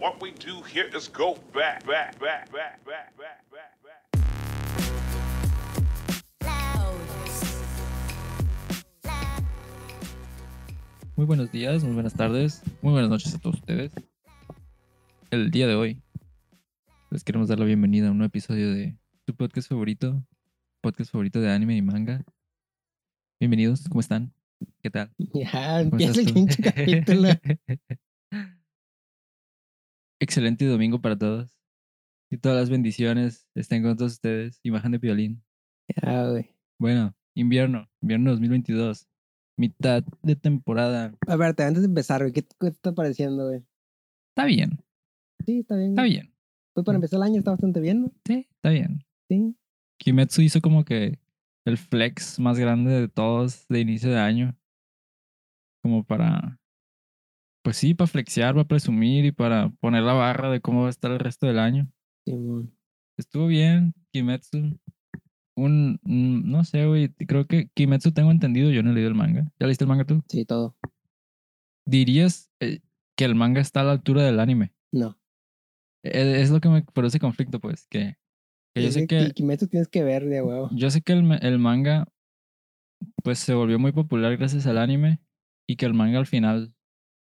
What we do here is go back, back, back, back, back, back, back, back. Muy buenos días, muy buenas tardes, muy buenas noches a todos ustedes. El día de hoy les queremos dar la bienvenida a un nuevo episodio de su podcast favorito, podcast favorito de anime y manga. Bienvenidos, ¿cómo están? ¿Qué tal? Ya, ¿Cómo empieza el pinche capítulo. Excelente domingo para todos. Y todas las bendiciones estén con todos ustedes. Imagen de violín. Ya, güey. Bueno, invierno, invierno 2022. Mitad de temporada. A ver, te- antes de empezar, güey, ¿qué, te- qué te está pareciendo, güey? Está bien, Sí, está bien. está güey. bien. Pues para empezar el año está bastante bien, ¿no? Sí, está bien. Sí. Kimetsu hizo como que el flex más grande de todos de inicio de año. Como para. Pues sí, para flexear, para presumir y para poner la barra de cómo va a estar el resto del año. Simón. Estuvo bien, Kimetsu. Un. un- no sé, güey. Creo que Kimetsu tengo entendido. Yo no he leído el manga. ¿Ya leíste el manga tú? Sí, todo. ¿Dirías eh, que el manga está a la altura del anime? No. Eh, Es lo que me produce conflicto, pues. Que, que yo sé que. Ki- Kimetsu tienes que ver de huevo. Yo sé que el, el manga pues se volvió muy popular gracias al anime y que el manga al final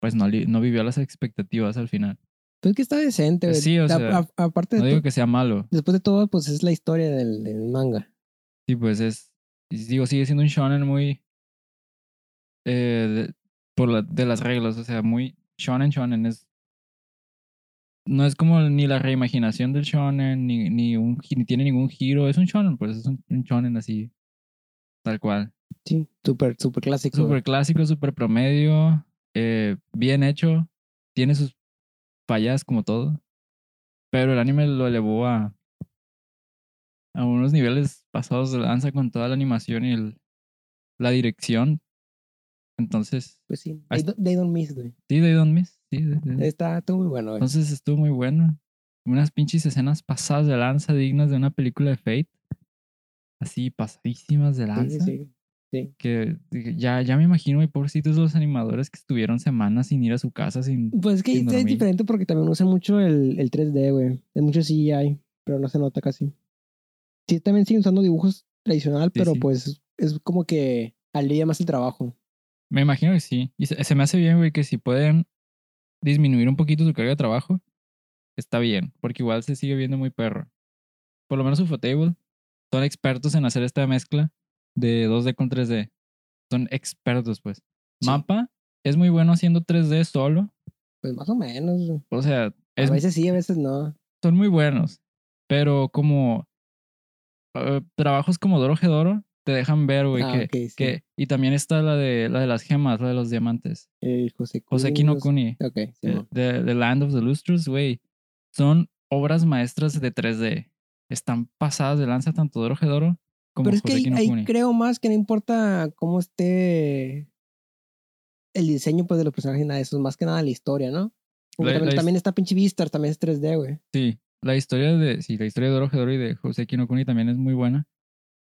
pues no, no vivió las expectativas al final. Pues que está decente, güey. Sí, o A- sea, a- aparte No de digo que sea malo. después de todo, pues es la historia del, del manga. Sí, pues es digo sigue siendo un shonen muy eh, de, por la, de las reglas, o sea, muy shonen shonen es no es como ni la reimaginación del shonen ni ni un ni tiene ningún giro, es un shonen, pues es un, un shonen así tal cual. Sí, súper, súper clásico. Súper clásico, súper promedio, eh, bien hecho, tiene sus fallas como todo, pero el anime lo elevó a, a unos niveles pasados de lanza con toda la animación y el, la dirección. Entonces, Pues sí. They, don't- they don't miss, güey. sí, They Don't Miss, sí, Está, está muy bueno, güey. Entonces estuvo muy bueno. Unas pinches escenas pasadas de lanza dignas de una película de Fate. Así, pasadísimas de lanza. sí, sí. Que ya, ya me imagino, y pobrecitos los animadores que estuvieron semanas sin ir a su casa, sin... Pues es que es dormir. diferente porque también usan mucho el, el 3D, güey. Es mucho CGI, pero no se nota casi. Sí, también siguen usando dibujos tradicional, Sí, pero sí. pues es como que alivia más el trabajo. Me imagino que sí. Y se, se me hace bien, güey, que si pueden disminuir un poquito su carga de trabajo, está bien, porque igual se sigue viendo muy perro. Por lo menos Ufotable son expertos en hacer esta mezcla de 2D con 3D. Son expertos, pues. Sí. Mapa es muy bueno haciendo 3D solo. Pues más o menos. O sea, A es, veces sí, a veces no. son muy buenos. Pero como eh, trabajos como Doro Gedoro te dejan ver, güey, Ah, que, sí. que. Y también está la de la de las gemas, la de los diamantes. Eh, José Cruz. Kuni. Ok, sí. eh, mo. The, The Land of the Lustres, güey. Son obras maestras de 3D. Están pasadas de lanza tanto Doro Gedoro como Pero es que ahí, ahí creo más que no importa cómo esté el diseño pues, de los personajes nada de eso, más que nada la historia, ¿no? Porque La- también, la también está pinche Vistar, también es 3D, güey. Sí, la historia de. Sí, la historia de Doro y de Joseki no Kuni también es muy buena.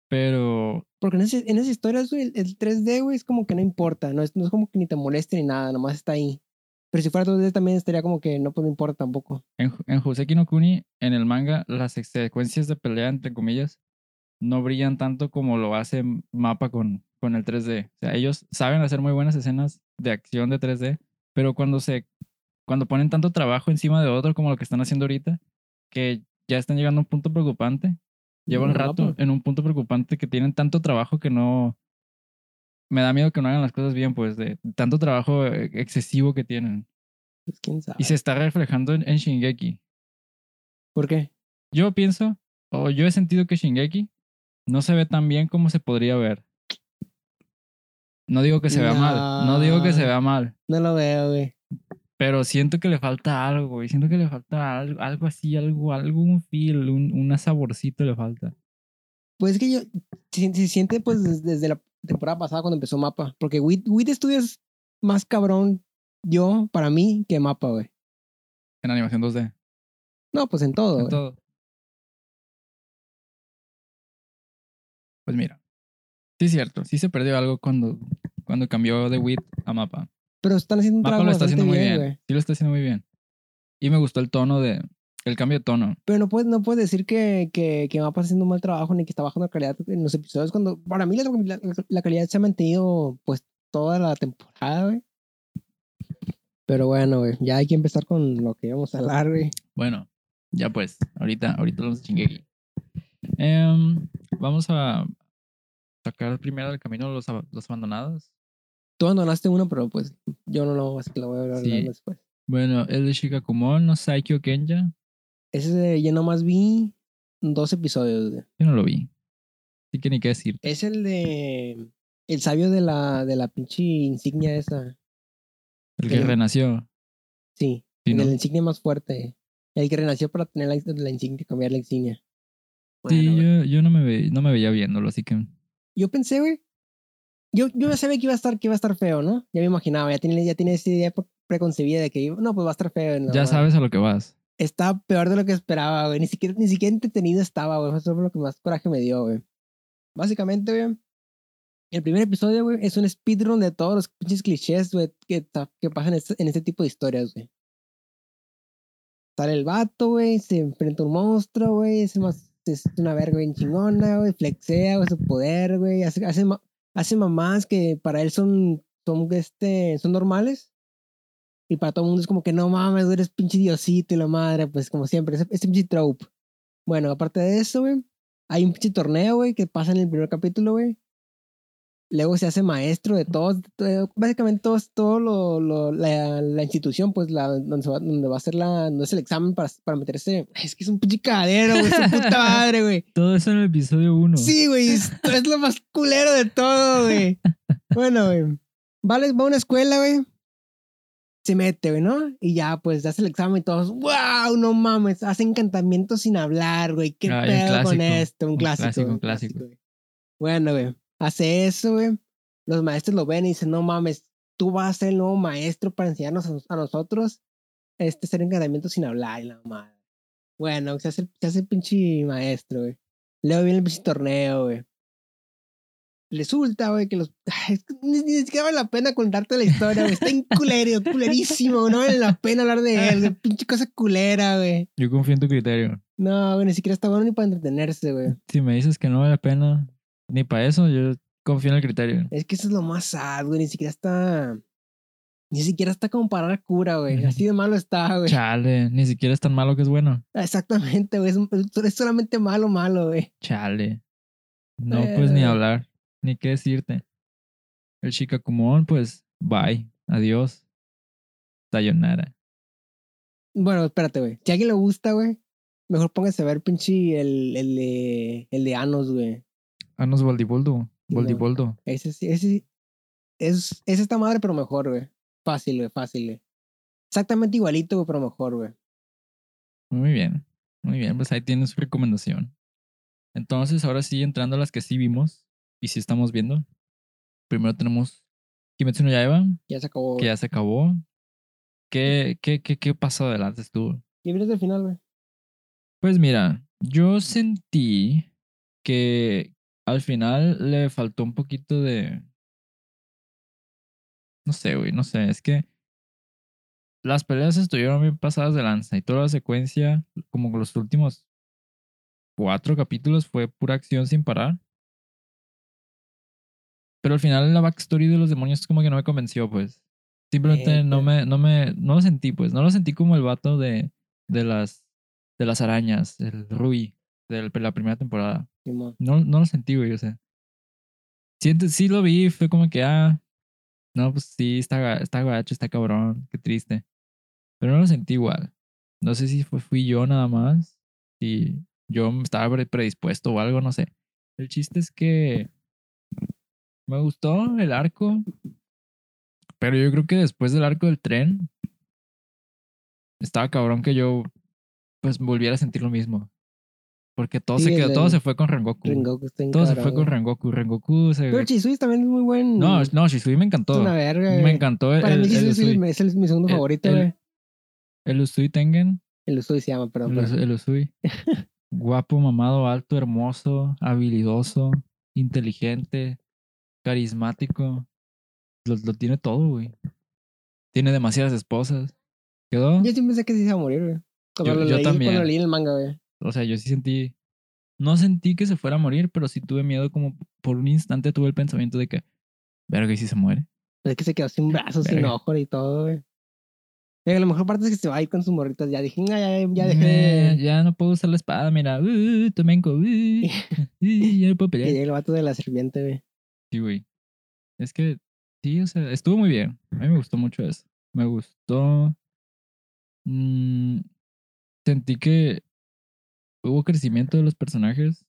Pero Porque en, ese, en esas historias, güey, el, el 3D, güey, es como que no importa. No es, no es como que ni te moleste ni nada, nomás está ahí. Pero si fuera 2D también estaría como que no, pues no importa tampoco. En, en Joseki no Kuni, en el manga, las secuencias de pelea, entre comillas, no brillan tanto como lo hace Mapa con, con el 3D. O sea, ellos saben hacer muy buenas escenas de acción de 3D, pero cuando se cuando ponen tanto trabajo encima de otro como lo que están haciendo ahorita, que ya están llegando a un punto preocupante. Llevan No, rato pues. en un punto preocupante que tienen tanto trabajo que no... Me da miedo que no hagan las cosas bien, pues, de tanto trabajo eh, excesivo que tienen. Pues quién sabe. Y se está reflejando en, en Shingeki. ¿Por qué? Yo pienso, o yo he sentido que Shingeki no se ve tan bien como se podría ver. No digo que se vea mal, no digo que se vea mal, No lo veo, güey. pero siento que le falta algo, y siento que le falta algo, algo así, algo, algo, un feel, un, un saborcito le falta. Pues es que yo, se, se siente pues des- desde, la temporada pasada cuando empezó Mapa. Porque Wit, Wit Studio es más cabrón yo, para mí, que Mapa, güey. En animación 2D, No, pues en todo, en güey. todo. Pues mira, sí es cierto, sí se perdió algo cuando, cuando cambió de Wit a Mapa. Pero están haciendo un Mapa trabajo lo está bastante haciendo muy bien, bien. güey. Sí lo está haciendo muy bien. Y me gustó el tono de. El cambio de tono. Pero no puedes, no puedes decir que, que, que Mapa está haciendo un mal trabajo ni que está bajando la calidad en los episodios. Cuando, para mí, la, la- la calidad se ha mantenido pues toda la temporada, güey. Pero bueno, güey, ya hay que empezar con lo que íbamos a hablar, güey. Bueno, ya pues. Ahorita, ahorita los chingué Em, vamos a sacar primero del camino los, los abandonados. Tú abandonaste uno, pero pues yo no lo, así que lo voy a hablar Sí. después. Bueno, el de Shikakumon no Saikyo Kenja. Ese de- yo nomás vi dos episodios, güey. Yo no lo vi. Así que ni qué decir. Es el de. El sabio de la, de la pinche insignia esa. El que el- renació. Sí, Sí, el de ¿no? la insignia más fuerte. El que renació para tener la, la insignia, cambiar la insignia. Sí, Bueno, güey. yo, yo no, me ve- no me veía viéndolo, así que. yo pensé, güey. Yo, yo ya sabía que iba a estar, que iba a estar feo, ¿no? Ya me imaginaba, ya tenía, ya tenía esa idea pre- preconcebida de que no, pues va a estar feo. no, ya güey. sabes a lo que vas. Está peor de lo que esperaba, güey. Ni siquiera, ni siquiera entretenido estaba, güey. Eso fue lo que más coraje me dio, güey. Básicamente, güey. El primer episodio, güey, es un speedrun de todos los pinches clichés, güey, que, que pasan en este, en este tipo de historias, güey. Sale el vato, güey, se enfrenta a un monstruo, güey, es, más, es una verga bien chingona, güey, flexea, güey, su poder, güey, hace, hace, hace mamás que para él son, son, este, son normales. Y para todo el mundo es como que no mames, eres pinche diosito y la madre, pues como siempre, ese, ese pinche trope. Bueno, aparte de eso, güey, hay un pinche torneo, güey, que pasa en el primer capítulo, güey. Luego se hace maestro de todos, básicamente todos, todo lo, lo- la, la institución, pues, la, donde, va, donde va a ser la, donde es el examen para, para meterse. Es que es un pinche cadero, güey, su puta madre, güey. Todo eso en el episodio 1. Sí, güey, es, es lo más culero de todo, güey. Bueno, güey. Vale, va a una escuela, güey. Se mete, güey, ¿no? Y ya, pues, hace el examen y todos, wow, no mames, hace encantamientos sin hablar, güey. ¿Qué un pedo con esto? Un un clásico. clásico, un clásico. güey. Bueno, güey, hace eso, güey. Los maestros lo ven y dicen, no mames, tú vas a ser el nuevo maestro para enseñarnos a, a nosotros este hacer encantamientos sin hablar y la madre. Bueno, se hace, se hace el pinche maestro, güey. Luego viene el pinche torneo, güey. Resulta, güey, que los. Ni, ni siquiera vale la pena contarte la historia, güey. Está en culero, culerísimo. No vale la pena hablar de él, güey. Pinche cosa culera, güey. Yo confío en tu criterio. No, güey, ni siquiera está bueno ni para entretenerse, güey. Si me dices que no vale la pena, ni para eso, yo confío en el criterio. Es que eso es lo más sad, güey. Ni siquiera está. Ni siquiera está como para dar cura, güey. Así de malo está, güey. Chale, ni siquiera es tan malo que es bueno. Exactamente, güey. Es, es solamente malo, malo, güey. Chale. No, pues ni hablar, ni qué decirte. El Shikakumon, pues, bye, adiós. Sayonara. Bueno, espérate, güey. Si a alguien le gusta, güey, mejor póngase a ver pinche el, el de, el de Anos, güey. Voldiboldo. No. Voldiboldo. Ese sí, ese sí. Es, es esta madre, pero mejor, güey. Fácil, güey, fácil, güey. Exactamente igualito, güey, pero mejor, güey. Muy bien. Muy bien, pues ahí tienes su recomendación. Entonces, ahora sí, entrando a las que sí vimos y sí estamos viendo. Primero tenemos Kimetsu no Yaiba, Ya se acabó. que ya se acabó. ¿Qué, qué, qué, qué pasó adelante estuvo? Y vienes del final, güey. Pues mira, yo sentí que al final le faltó un poquito de... No sé, güey, no sé, es que las peleas estuvieron bien pasadas de lanza y toda la secuencia, como los últimos cuatro capítulos, fue pura acción sin parar. Pero al final la backstory de los demonios como que no me convenció, pues. Simplemente no me, no me, no lo sentí, pues. No lo sentí como el vato de, de las, de las arañas, el Rui, de la primera temporada. No, no lo sentí, güey, o sea. Siente, sí lo vi, fue como que, ah, no, pues sí, está, está gacho, está cabrón, qué triste. Pero no lo sentí igual. No sé si fui yo nada más, si yo estaba pre- predispuesto o algo, no sé. El chiste es que me gustó el arco, pero yo creo que después del arco del tren, estaba cabrón que yo, pues, volviera a sentir lo mismo. Porque todo Sí, se el quedó, todo se fue con Rengoku. Rengoku está en Todo se fue con. Rengoku. Rengoku se... Pero Chisui también es muy buen. No, es no, Shisui me encantó. una verga. Me encantó el, Para mí, Chisui es, el- es mi segundo favorito, güey. El Usui Tengen. El Usui se llama, perdón. El, Usui. Guapo, mamado, alto, hermoso, habilidoso, inteligente, carismático. Lo, lo tiene todo, güey. Tiene demasiadas esposas. ¿Quedó? Yo siempre pensé que sí se iba a morir, güey. Cuando, Yo- lo yo leí, también. cuando lo leí en el manga, güey. O sea, yo sí sentí. No sentí que se fuera a morir, pero sí tuve miedo, como por un instante tuve el pensamiento de que. Verga, ¿y si se muere? Es que se quedó sin brazos, sin Verga. ojos y todo, güey. Pero la mejor parte es que se va a ir con sus morritas. Ya dije, "Ah, ya, ya, ya dejé Eh, de... ya no puedo usar la espada, mira. Uh, tomenco. Uh, uh, ya no puedo Que pelear. llegue el vato de la serpiente, güey. Sí, güey. Es que, sí, o sea, estuvo muy bien. A mí me gustó mucho eso. Me gustó. Mm, sentí que hubo crecimiento de los personajes.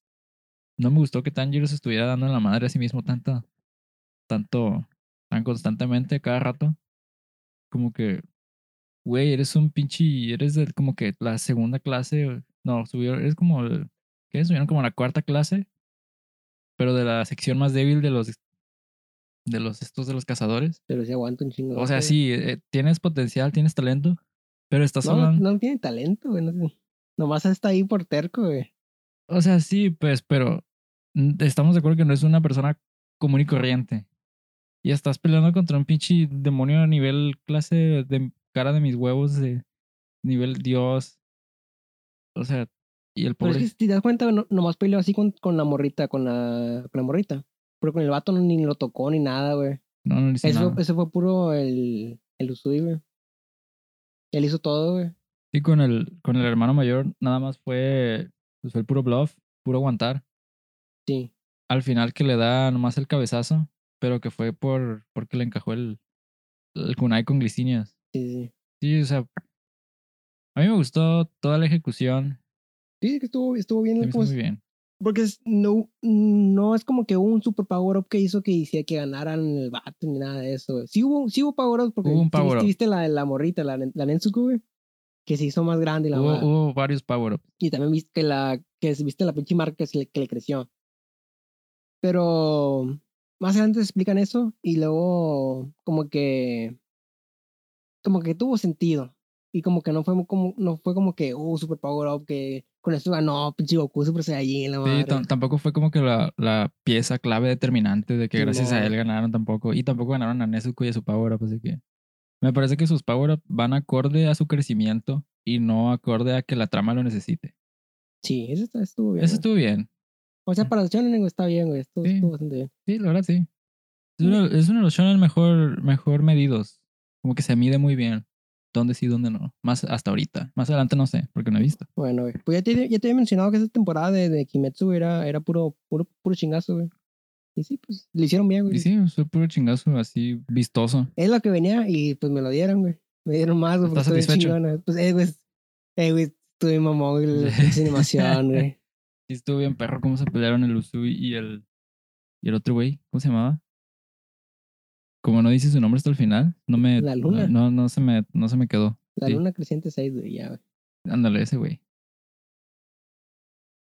No me gustó que Tanjiro se estuviera dando en la madre a sí mismo tanta, tanto, tan constantemente cada rato. Como que, güey, eres un pinche, eres de como que la segunda clase. No, subió, eres como, el- ¿qué? Subieron como la cuarta clase, pero de la sección más débil de los, de los estos de los cazadores. Pero se aguanta un chingo. O sea, sí, eh, tienes potencial, tienes talento, pero estás No, hablando. no tiene talento, güey. No, nomás está ahí por terco, güey. O sea, sí, pues, pero mm, estamos de acuerdo que no es una persona común y corriente. Y estás peleando contra un pinche demonio a nivel clase de cara de mis huevos, de nivel Dios. O sea, y el Pero pobre. es que si te das cuenta, no, nomás peleó así con, con la morrita, con la, con la morrita. Pero con el vato no, ni lo tocó ni nada, güey. No, no le hizo Eso, nada. fue- eso fue puro el, el Usui, güey. Él hizo todo, güey. Y con el, con el hermano mayor, nada más fue, pues fue el puro bluff, puro aguantar. Sí. Al final que le da nomás el cabezazo, pero que fue por porque le encajó el, el kunai con glicinias. Sí, sí. Sí, o sea, a mí me gustó toda la ejecución. Sí, que estuvo, estuvo bien. Hizo como muy es- bien. Porque es- no, no es como que un super power up que hizo que hiciera que ganaran el vato ni nada de eso. Sí hubo, sí hubo power up porque Hubo un sí power up. viste la, la morrita, la, la Nensuku, güey. Que se hizo más grande y la Hubo, hubo varios power-ups. Y también viste que la que viste la pinche marca que, se le, que le creció. Pero más adelante te explican eso y luego como que como que tuvo sentido y como que no fue como no fue como que uh super power up que con esto ganó pinche Goku super Saiyajin la Sí, madre. tam- tampoco fue como que la, la pieza clave determinante de que gracias a Simón. él ganaron tampoco. Y tampoco ganaron a Nezuko y a su power-up, así que... Me parece que sus power-up van acorde a su crecimiento y no acorde a que la trama lo necesite. Sí, eso está- estuvo bien. Eso güey. estuvo bien. O sea, para los shonen está bien, güey. Estuvo, Sí. estuvo bastante bien. Sí, la verdad sí. Es uno, es uno de los shonen mejor, mejor medidos. Como que se mide muy bien. Dónde sí, dónde no. Más hasta ahorita. Más adelante no sé, porque no he visto. Bueno, güey. Pues ya te, ya te había mencionado que esa temporada de, de Kimetsu era, era puro, puro, puro chingazo, güey. Y sí, pues lo hicieron bien, güey. Y sí, fue puro chingazo así vistoso. Es lo que venía y pues me lo dieron, güey. Me dieron más, güey, porque chingona. Pues, eh, güey. Eh, güey, estuve mamón, güey, la animación, güey. Sí, estuvo bien perro cómo se pelearon el Usui y el. Y el otro güey. ¿Cómo se llamaba? Como no dice su nombre hasta el final, no me. La luna. No, no se me, no se me quedó. La Sí. luna creciente 6, güey, ya, güey. Ándale, ese güey.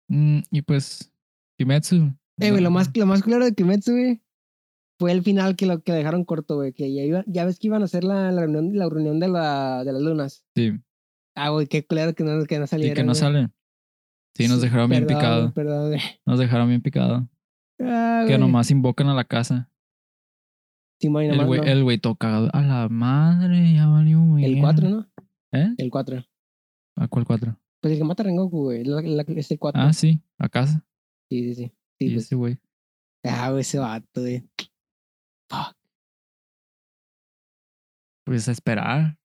Mm, y pues. Kimetsu. Eh, güey, lo más, lo más claro de Kimetsu, güey, fue el final que lo que dejaron corto, güey. Que ya, iba, ya ves que iban a hacer la, la reunión, la reunión de, la, de las lunas. Sí. Ah, güey, qué claro que no, que no Y salieron. que no güey. salen. Sí, nos dejaron bien picado. güey, Perdón, güey. Nos dejaron bien picado. Ah, Que güey. nomás invocan a la casa. Simón, y El güey, no. el güey todo cagado. A la madre, ya valió muy El bien. 4, ¿no? ¿Eh? El 4. ¿A cuál cuatro? Pues el que mata a Rengoku, güey. la- la- Es el 4. Ah, sí, a casa. Sí, sí, sí. Sí, y pues. ese güey. Ah, güey, ese vato, güey. Fuck. Pues a esperar.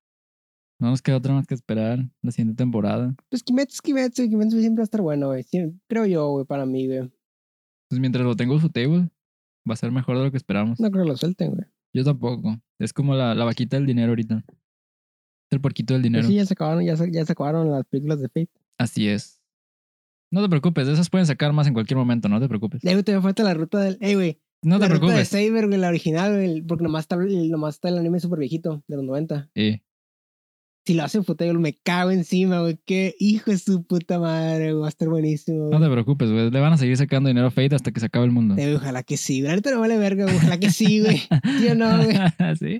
No nos queda otra más que esperar la siguiente temporada. Pues Kimetsu es Kimetsu. Kimetsu siempre va a estar bueno, güey. Creo yo, güey, para mí, güey. Pues mientras lo tengo en su table, va a ser mejor de lo que esperamos. No creo que lo suelten, güey. Yo tampoco. Es como la, la vaquita del dinero ahorita. El porquito del Pues dinero. sí, ya se acabaron, ya se, ya se acabaron las películas de Fate. Así es. No te preocupes, de esas pueden sacar más en cualquier momento, no te preocupes. Güey, te falta la ruta del. Eh, güey. No te la ruta de. Saber, güey, la original, güey. Porque nomás está, nomás está el anime súper viejito, de los 90. Eh, Si lo hacen fútbol, me cago encima, güey. Qué hijo de su puta madre, güey. Va a estar buenísimo, no te preocupes, güey. Le van a seguir sacando dinero a Fate hasta que se acabe el mundo. Eh, ojalá que sí, güey. Ahorita no vale verga, güey. Ojalá que sí, güey. ¿Sí o no, güey? sí.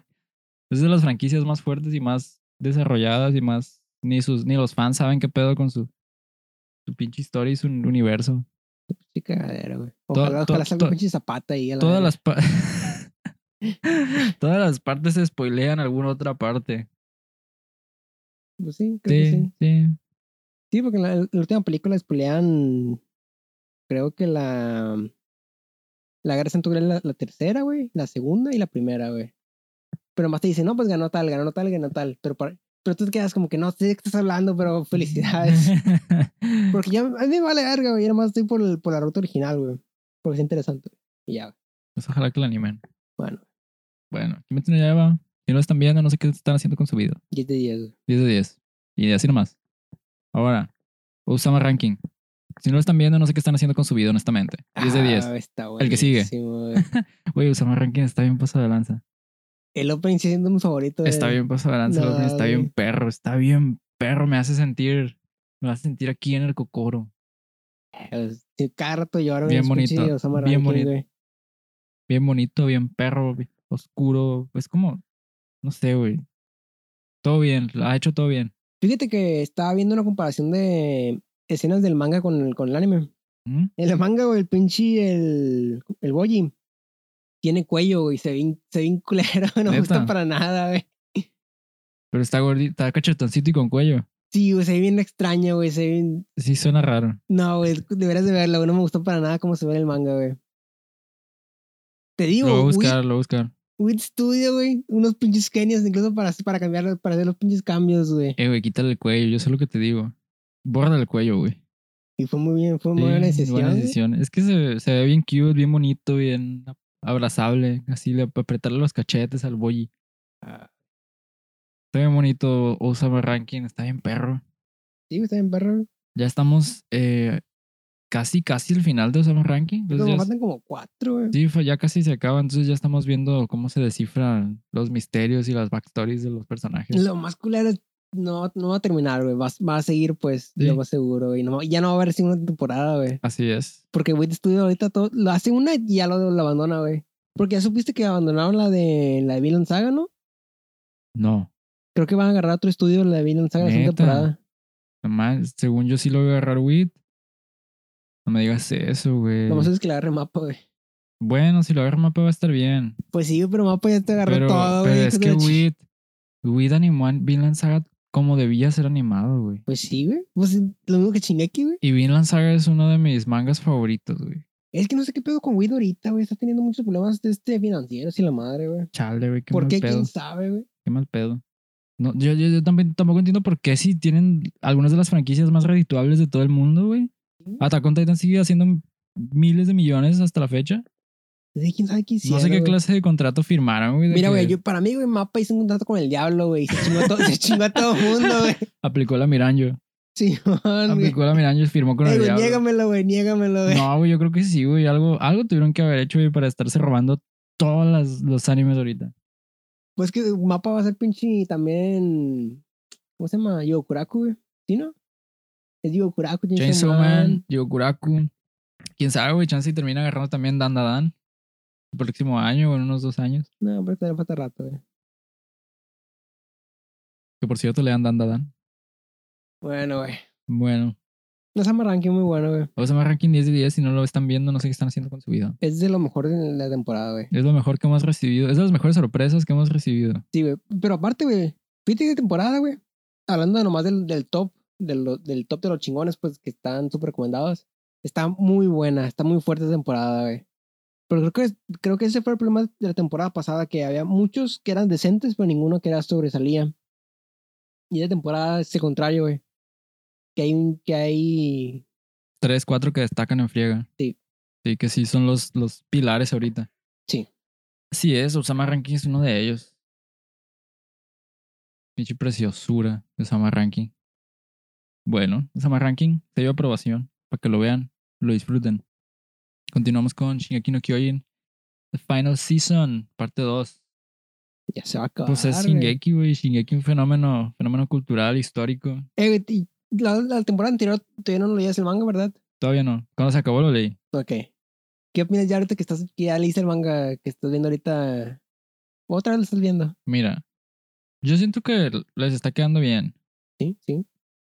Es de las franquicias más fuertes y más desarrolladas y más. Ni sus, ni los fans saben qué pedo con su, su pinche historia y su universo. Sí, cagadera, güey. To- Ojalá, to- ojalá salga to- un pinche zapata ahí. a la Todas las pa- Todas las partes se spoilean alguna otra parte. Pues sí, creo que Sí, sí. sí. Sí, porque en la, en la última película spoilean. Creo que la. La Guerra Santo Grial la, la tercera, güey. La segunda y la primera, güey. Pero más te dicen, no, pues ganó tal, ganó tal, ganó tal. Pero, para- pero tú te quedas como que no sé de qué estás hablando, pero felicidades. porque ya a mí me vale verga, güey. Yo nomás estoy por, el- por la ruta original, güey. Porque es interesante. güey. Y ya, güey. Pues ojalá que lo animen. Bueno, Bueno, Kimetsu no Yaiba, si no lo están viendo, no sé qué están haciendo con su vida. 10 de 10, güey. 10 de 10. Y así nomás. Ahora, Usama Ranking. Si no lo están viendo, no sé qué están haciendo con su vida, honestamente. 10 de 10. Ah, está El que sigue. Güey, Usama Ranking está bien pasado de lanza. El opening sigue siendo mi favorito. Está bien pasado lanza, No, está bien perro, está bien perro. Me hace sentir, me hace sentir aquí en el cocoro. Pues, Cada rato lloro. Bien bonito, bien bonito. güey. Bien bonito, bien perro, oscuro. Es como, no sé, güey. Todo bien, lo ha hecho todo bien. Fíjate que estaba viendo una comparación de escenas del manga con el, con el anime. ¿Mm? El manga, güey, el pinche, el, el Boji, tiene cuello, güey, se ve, se ve culero, no me gusta para nada, güey. Pero está gordito, está cachetoncito y con cuello. Sí, güey, se ve bien extraño, güey, se ve bien... Sí suena raro. No, güey, deberías de verlo, güey, no me gustó para nada cómo se ve en el manga, güey. Te digo, Lo voy a Wit- buscar, lo voy a buscar. Wit Studio, güey, unos pinches genios incluso para, para cambiar, para hacer los pinches cambios, güey. Eh, güey, quítale el cuello, yo sé lo que te digo. Borra el cuello, güey. Y fue muy bien, fue muy Sí, buena decisión. buena decisión. Es que se, se ve bien cute, bien bonito, bien abrazable. Así, le apretarle los cachetes al boy. Ah, Está bien bonito Osama Ranking, está bien perro. Sí, está bien perro. Ya estamos eh, casi, casi al final de Osama Ranking. Creo Entonces ya, faltan como cuatro, güey. sí, ya casi se acaba. Entonces ya estamos viendo cómo se descifran los misterios y las backstories de los personajes. Lo más culero es no, no va a terminar, güey. Va, va a seguir, pues, Sí. lo más seguro, güey. No, ya no va a haber segunda temporada, güey. Así es. Porque Wit Studio ahorita todo, lo hace una y ya lo, lo abandona, güey. Porque ya supiste que abandonaron la de la de Villain Saga, ¿no? No. Creo que van a agarrar otro estudio la de Villain Saga la segunda temporada. Nomás, según yo sí lo voy a agarrar WIT. No me digas eso, güey. Lo más es que le agarre mapa, güey. Bueno, si lo agarra mapa va a estar bien. Pues sí, pero mapa ya te agarró Pero, todo, pero güey. es hijo de que WIT, WIT animó a Vinland Saga como debía ser animado, güey. Pues sí, güey. Pues lo mismo que Shingeki, güey. Y Vinland Saga es uno de mis mangas favoritos, güey. Es que no sé qué pedo con Wit ahorita, güey. Está teniendo muchos problemas de este financieros y la madre, güey. Chale, güey, ¿Por mal qué? pedo. ¿Quién sabe, güey? Qué mal pedo. No, yo, yo, yo también, tampoco entiendo por qué si tienen algunas de las franquicias más redituables de todo el mundo, güey. Attack on Titan sigue haciendo miles de millones hasta la fecha. Sí, ¿Quién sabe qué hicieron, no sé qué güey? clase de contrato firmaron, güey. Mira, que güey, yo, para mí, güey, Mapa hizo un contrato con el diablo, güey. Se chingó, to- se chingó a todo el mundo, güey. Aplicó la Miranjo. Sí. Aplicó la Miranjo y firmó con Ey, el güey, diablo. niégamelo, güey, niégamelo, güey. No, güey, yo creo que sí, güey. Algo, algo tuvieron que haber hecho, güey, para estarse robando todos los animes ahorita. Pues que Mapa va a ser pinche también. ¿Cómo se llama? Yokuraku, güey. ¿Sí, no? Es Yokuraku, Chainsaw Man, Yokuraku. Quién sabe, güey. Chance y termina agarrando también Dan Dan Dan. El próximo año o en unos dos años. No, pero todavía falta rato, güey. Que por cierto le dan Dan Dan. Bueno, güey. Bueno. No se ranking muy bueno, güey. O sea, me ranking 10 de 10. Si no lo están viendo, no sé qué están haciendo con su vida. Es de lo mejor de la temporada, güey. Es lo mejor que hemos recibido. Es de las mejores sorpresas que hemos recibido. Sí, güey. Pero aparte, güey. Fíjate de temporada, güey. Hablando nomás del, del top, de lo- del top de los chingones, pues que están súper recomendados. Está muy buena, está muy fuerte esa temporada, güey. Pero creo que, creo que ese fue el problema de la temporada pasada, que había muchos que eran decentes, pero ninguno que era sobresalía. Y de temporada es el contrario, güey. Que hay, un- que hay Tres, cuatro que destacan en friega. Sí. Sí, que sí son los, los pilares ahorita. Sí. Así es, Osama Ranking es uno de ellos. Pinche preciosura de Osama Ranking. Bueno, Osama Ranking, se dio aprobación. Para que lo vean, lo disfruten. Continuamos con Shingeki no Kyojin. The Final Season, parte 2. Ya se va a acabar. Pues es. Shingeki, güey. Shingeki un fenómeno, fenómeno cultural, histórico. Eh, y la, la temporada anterior todavía no leías el manga, ¿verdad? Todavía no. Cuando se acabó lo leí. Ok. ¿Qué opinas ya ahorita que estás, que ya leíste el manga que estás viendo ahorita? ¿Otra vez lo estás viendo? Mira, yo siento que les está quedando bien. Sí, sí.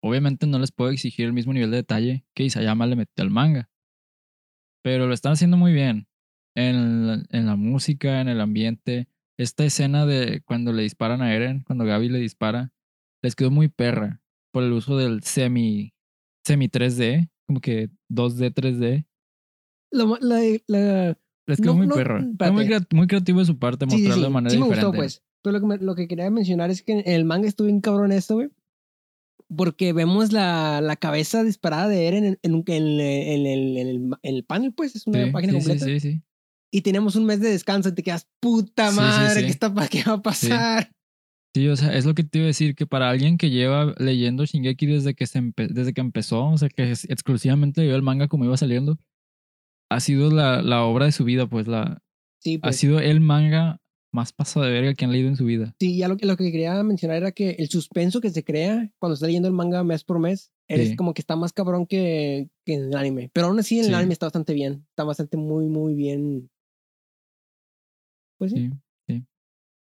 Obviamente no les puedo exigir el mismo nivel de detalle que Isayama le metió al manga. Pero lo están haciendo muy bien. En la, en la música, en el ambiente. Esta escena de cuando le disparan a Eren, cuando Gaby le dispara, les quedó muy perra por el uso del semi, semi 3D, como que 2D, 3D. Lo ma- la, la- Les quedó No, muy no, perra. Fue muy, muy creativo de su parte sí, sí, mostrarlo sí, de manera sí me diferente. gustó, pues. Pero lo que, me- lo que quería mencionar es que en el manga estuvo bien cabrón esto, güey. Porque vemos la, la cabeza disparada de Eren en, en, en, el- en el, en, el, en el panel, pues. Es una Sí, página sí, completa. Sí, sí, sí. Y tenemos un mes de descanso y te quedas, puta madre. ¿qué, está, ¿qué va a pasar? Sí, o sea, es lo que te iba a decir, que para alguien que lleva leyendo Shingeki desde que, se desde que empezó, o sea, que es- exclusivamente leyó el manga como iba saliendo, ha sido la, la obra de su vida, pues, la, Sí, ha pues. sido el manga más pasado de verga que han leído en su vida. Sí, ya lo, que- lo que quería mencionar era que el suspenso que se crea cuando está leyendo el manga mes por mes, eres Sí. como que está más cabrón que, que en el anime. Pero aún así en el Sí. anime está bastante bien. Está bastante muy, muy bien. Pues sí. Sí.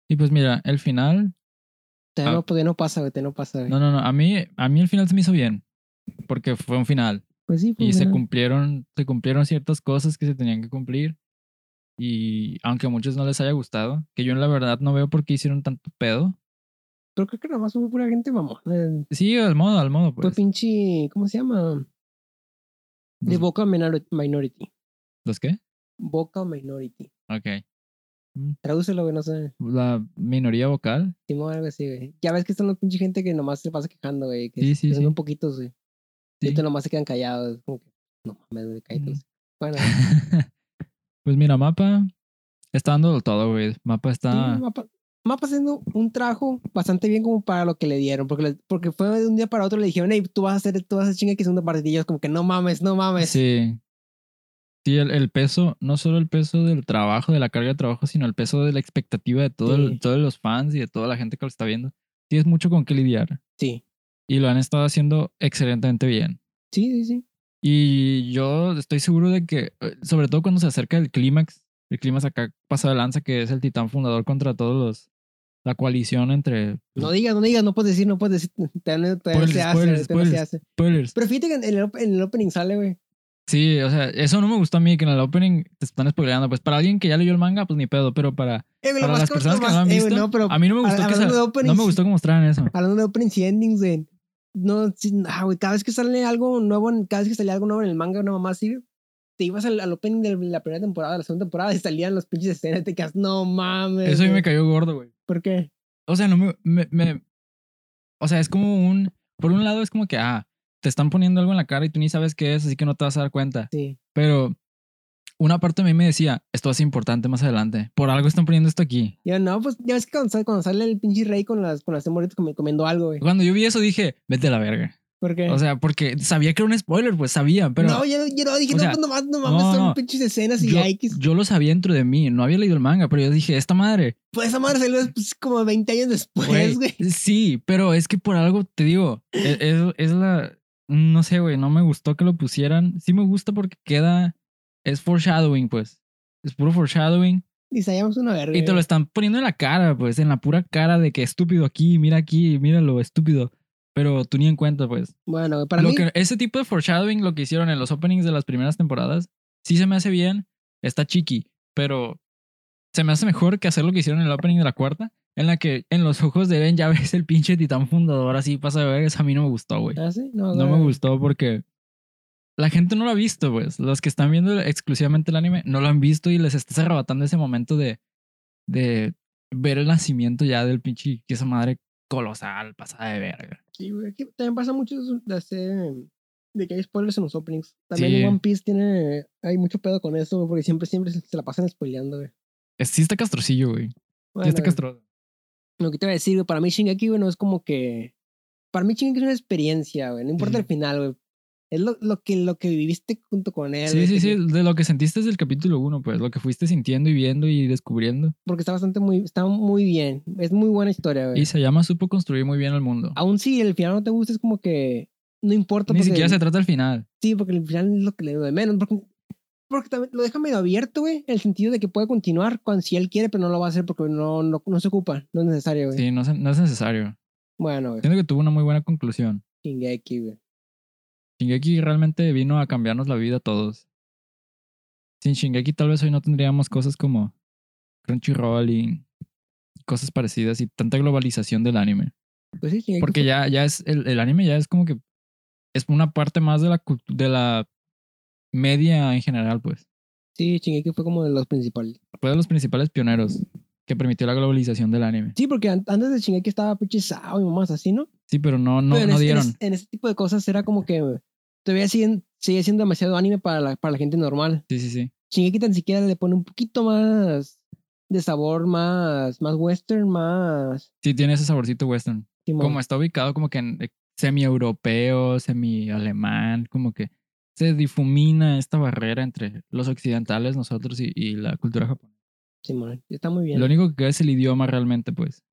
Y pues mira, el final, Ah. no, todavía no pasa. Todavía no pasa, no, no, no, a mí, a mí el final se me hizo bien, porque fue un final. Pues sí, y pues, se cumplieron, se cumplieron ciertas cosas que se tenían que cumplir. Y aunque a muchos no les haya gustado, que yo en la verdad no veo por qué hicieron tanto pedo. Pero creo que nada más fue pura gente, vamos. Eh, Sí, al modo, al modo, Fue pues. pinche. ¿Cómo se llama? De Los- vocal minor- minority. ¿Los qué? Vocal minority. Ok. Tradúcelo, güey, no sé. La minoría vocal. Simón, algo así, güey. Ya ves que son los pinche gente que nomás se pasa quejando, güey. Que Sí, sí, que son sí. un poquitos, güey. Y Sí. otros nomás se quedan callados. Como que, no mames, güey, cállate. Mm. Bueno, pues mira, Mapa está dando todo, güey. Mapa sí, está. Mapa, Mapa haciendo un trabajo bastante bien como para lo que le dieron. Porque, le- porque fue de un día para otro le dijeron, hey, tú vas a hacer, tú vas a chingar que segunda parte. Y ellos como que no mames, no mames. Sí. Sí, el, el peso, no solo el peso del trabajo, de la carga de trabajo, sino el peso de la expectativa de todo el- Sí. todos los fans y de toda la gente que lo está viendo. Sí, es mucho con qué lidiar. Sí, Y lo han estado haciendo excelentemente bien. sí, sí, sí. Y yo estoy seguro de que, eh, sobre todo cuando se acerca el clímax, el clímax acá pasa de lanza, que es el titán fundador contra todos los. La coalición entre. No digas, no digas, no puedes decir, no puedes decir. Todavía no Spoilers, se hace, spoilers, todavía no se spoilers. hace. Spoilers. Pero fíjate que en el, en el opening sale, güey. Sí, o sea, eso no me gustó a mí, que en el opening te están spoileando. Pues para alguien que ya leyó el manga, pues ni pedo, pero para, Eh, para las personas que no lo han eh, visto, no, pero a mí no me gustó que no me gustó que mostraran eso. Hablando de openings y endings, güey. No, ah, güey, cada vez que sale algo nuevo, cada vez que salía algo nuevo en el manga, una mamá así, te ibas al, al opening de la primera temporada, de la segunda temporada, y salían los pinches escenas, te quedas, no mames. Eso a mí me güey". cayó gordo, güey. ¿Por qué? O sea, no me, me, me- O sea, es como un. Por un lado es como que, ah, te están poniendo algo en la cara y tú ni sabes qué es, así que no te vas a dar cuenta. Sí. Pero una parte de mí me decía, esto ser importante más adelante. Por algo están poniendo esto aquí. Yo, no, pues ya ves que cuando sale, cuando sale el pinche rey con las, con las temoritas comi- comiendo algo, güey. Cuando yo vi eso dije, vete a la verga. ¿Por qué? O sea, porque sabía que era un spoiler, pues sabía, pero no, yo, no- yo no dije, o no, sea, pues nomás, no mames, no, son no. pinches escenas y yo, X. yo lo sabía dentro de mí. No había leído el manga, pero yo dije, esta madre. Pues esa madre salió pues, como 20 años después, Güey, sí, pero es que por algo te digo, e- es, es la. No sé, güey, no me gustó que lo pusieran. Sí me gusta porque queda. Es foreshadowing, pues. Es puro foreshadowing. Y una verga. Y te lo están poniendo en la cara, pues, en la pura cara de que estúpido aquí, mira aquí, míralo, estúpido. Pero tú ni en cuenta, pues. Bueno, para lo mí, que, ese tipo de foreshadowing, lo que hicieron en los openings de las primeras temporadas, sí se me hace bien, está chiqui, pero se me hace mejor que hacer lo que hicieron en el opening de la cuarta, en la que en los ojos de Eren ya ves el pinche titán fundador así pasa de ver, eso a mí no me gustó, güey. ¿Ah, sí? No, No me gustó porque la gente no lo ha visto, pues. Los que están viendo exclusivamente el anime no lo han visto y les estás arrebatando ese momento de, de ver el nacimiento ya del pinche, que esa madre colosal, pasada de verga. Sí, güey. También pasa mucho de hacer. De que hay spoilers en los openings. También Sí. en One Piece tiene. Hay mucho pedo con eso, porque siempre, siempre se la pasan spoileando, güey. Es- Sí está castrocillo, güey. Sí Bueno, está güey, castroso. lo que te iba a decir, güey, para mí Shingeki, güey, no es como que. Para mí Shingeki es una experiencia, güey. No importa el final, güey. Es lo, lo, que, lo que viviste junto con él. Sí, sí, que- sí. De lo que sentiste desde el capítulo 1, pues. Lo que fuiste sintiendo y viendo y descubriendo. Porque está bastante muy. Está muy bien. Es muy buena historia, güey. Y se llama supo construir muy bien el mundo. Aún si el final no te gusta, es como que. No importa. Ni porque- siquiera se trata del final. Sí, porque el final es lo que le doy de menos. Porque, porque también lo deja medio abierto, güey. En el sentido de que puede continuar cuando, si él quiere, pero no lo va a hacer porque no, no, no se ocupa. No es necesario, güey. Sí, no, no es necesario. Bueno, güey. Siento que tuvo una muy buena conclusión. Shingeki, güey. Shingeki realmente vino a cambiarnos la vida a todos. Sin Shingeki tal vez hoy no tendríamos cosas como Crunchyroll y cosas parecidas y tanta globalización del anime. Pues sí, Shingeki Porque ya, ya es, el, el anime ya es como que es una parte más de la de la media en general, pues. Sí, Shingeki fue como de los principales. Fue de los principales pioneros que permitió la globalización del anime. Sí, porque an- antes de Shingeki estaba pinche y mamás así, ¿no? Sí, pero no, no, Pero no en dieron. ese- en ese tipo de cosas era como que todavía siguen, sigue siendo demasiado anime para la, para la gente normal. Sí, sí, sí. Shingeki tan siquiera le pone un poquito más de sabor, más, más western, más... Sí, tiene ese saborcito western. Como está ubicado como que en eh, semi-europeo, semi-alemán, como que se difumina esta barrera entre los occidentales, nosotros y, y la cultura japonesa. Simón, está muy bien. Lo único que queda es el idioma realmente, pues.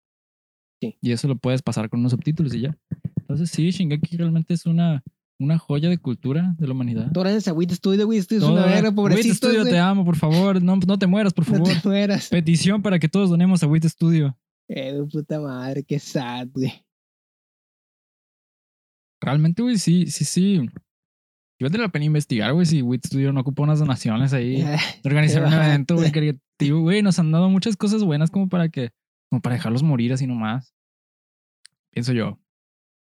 Sí. Y eso lo puedes pasar con unos subtítulos y ya. Entonces sí, Shingeki realmente es una, una joya de cultura de la humanidad. Gracias a Wit Studio, Wit Studio es una verga, Wit pobrecito. Studio, te amo, por favor. No, no te mueras, por No favor. te mueras. Petición para que todos donemos a Wit Studio. Eh, puta madre, qué sad, güey. Realmente, güey, sí, sí, sí. Y vale la pena investigar, güey, si Wit Studio no ocupa unas donaciones ahí. Organizar un evento, güey, creativo, güey. Nos han dado muchas cosas buenas como para que, como para dejarlos morir así nomás. Pienso yo.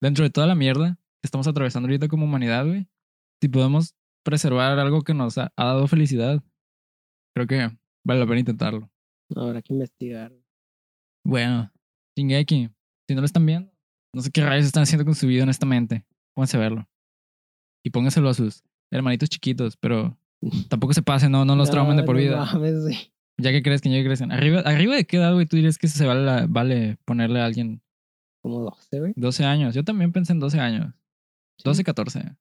Dentro de toda la mierda estamos atravesando ahorita como humanidad, güey. Si podemos preservar algo que nos ha, ha dado felicidad, creo que vale la pena intentarlo. No, habrá que investigar. Bueno, Shingeki, si no lo están viendo, no sé qué rayos están haciendo con su vida, honestamente. Pónganse a verlo. Y pónganselo a sus hermanitos chiquitos, pero tampoco se pasen, no, no los traumen de por no vida. mames. Ya que crecen, ya que crecen. ¿Arriba, ¿Arriba de qué edad, güey? Tú dirías que se vale, la- vale ponerle a alguien Como 12, güey. 12 años. Yo también pensé en 12 años. 12, 14.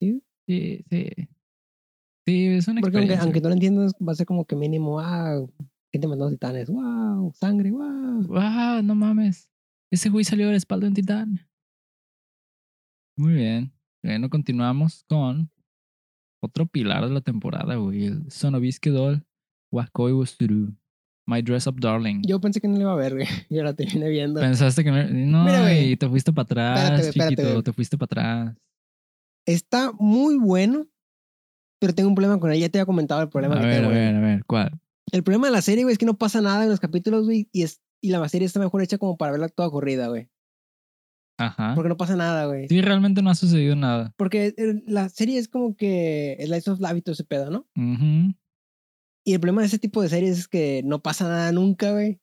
¿Sí? Sí, sí. Sí, es una Porque aunque, experiencia. aunque no lo entiendas, va a ser como que mínimo, ah, gente matando titanes, wow, sangre, wow. ¡Ah, no mames! Ese güey salió de la espalda de un titán. Muy bien. Bueno, continuamos con otro pilar de la temporada, güey. El Sonobiske Doll, Wakoi Wosuru. My Dress Up Darling. Yo pensé que no le iba a ver, güey. Yo la terminé viendo. Pensaste que no. No, Mira, güey. y te fuiste para atrás, Espérate, espérate, chiquito. güey. te fuiste para atrás. Está muy bueno, pero tengo un problema con ella. Ya te había comentado el problema a que ver, tengo. a güey. ver, a ver, ¿cuál? El problema de la serie, güey, es que no pasa nada en los capítulos, güey, y, es, y la serie está mejor hecha como para verla toda corrida, güey. Ajá. Porque no pasa nada, güey. Sí, realmente no ha sucedido nada. Porque eh, la serie es como que el Life of Life y todo ese pedo, ¿no? Ujú. Y el problema de ese tipo de series es que no pasa nada nunca, güey.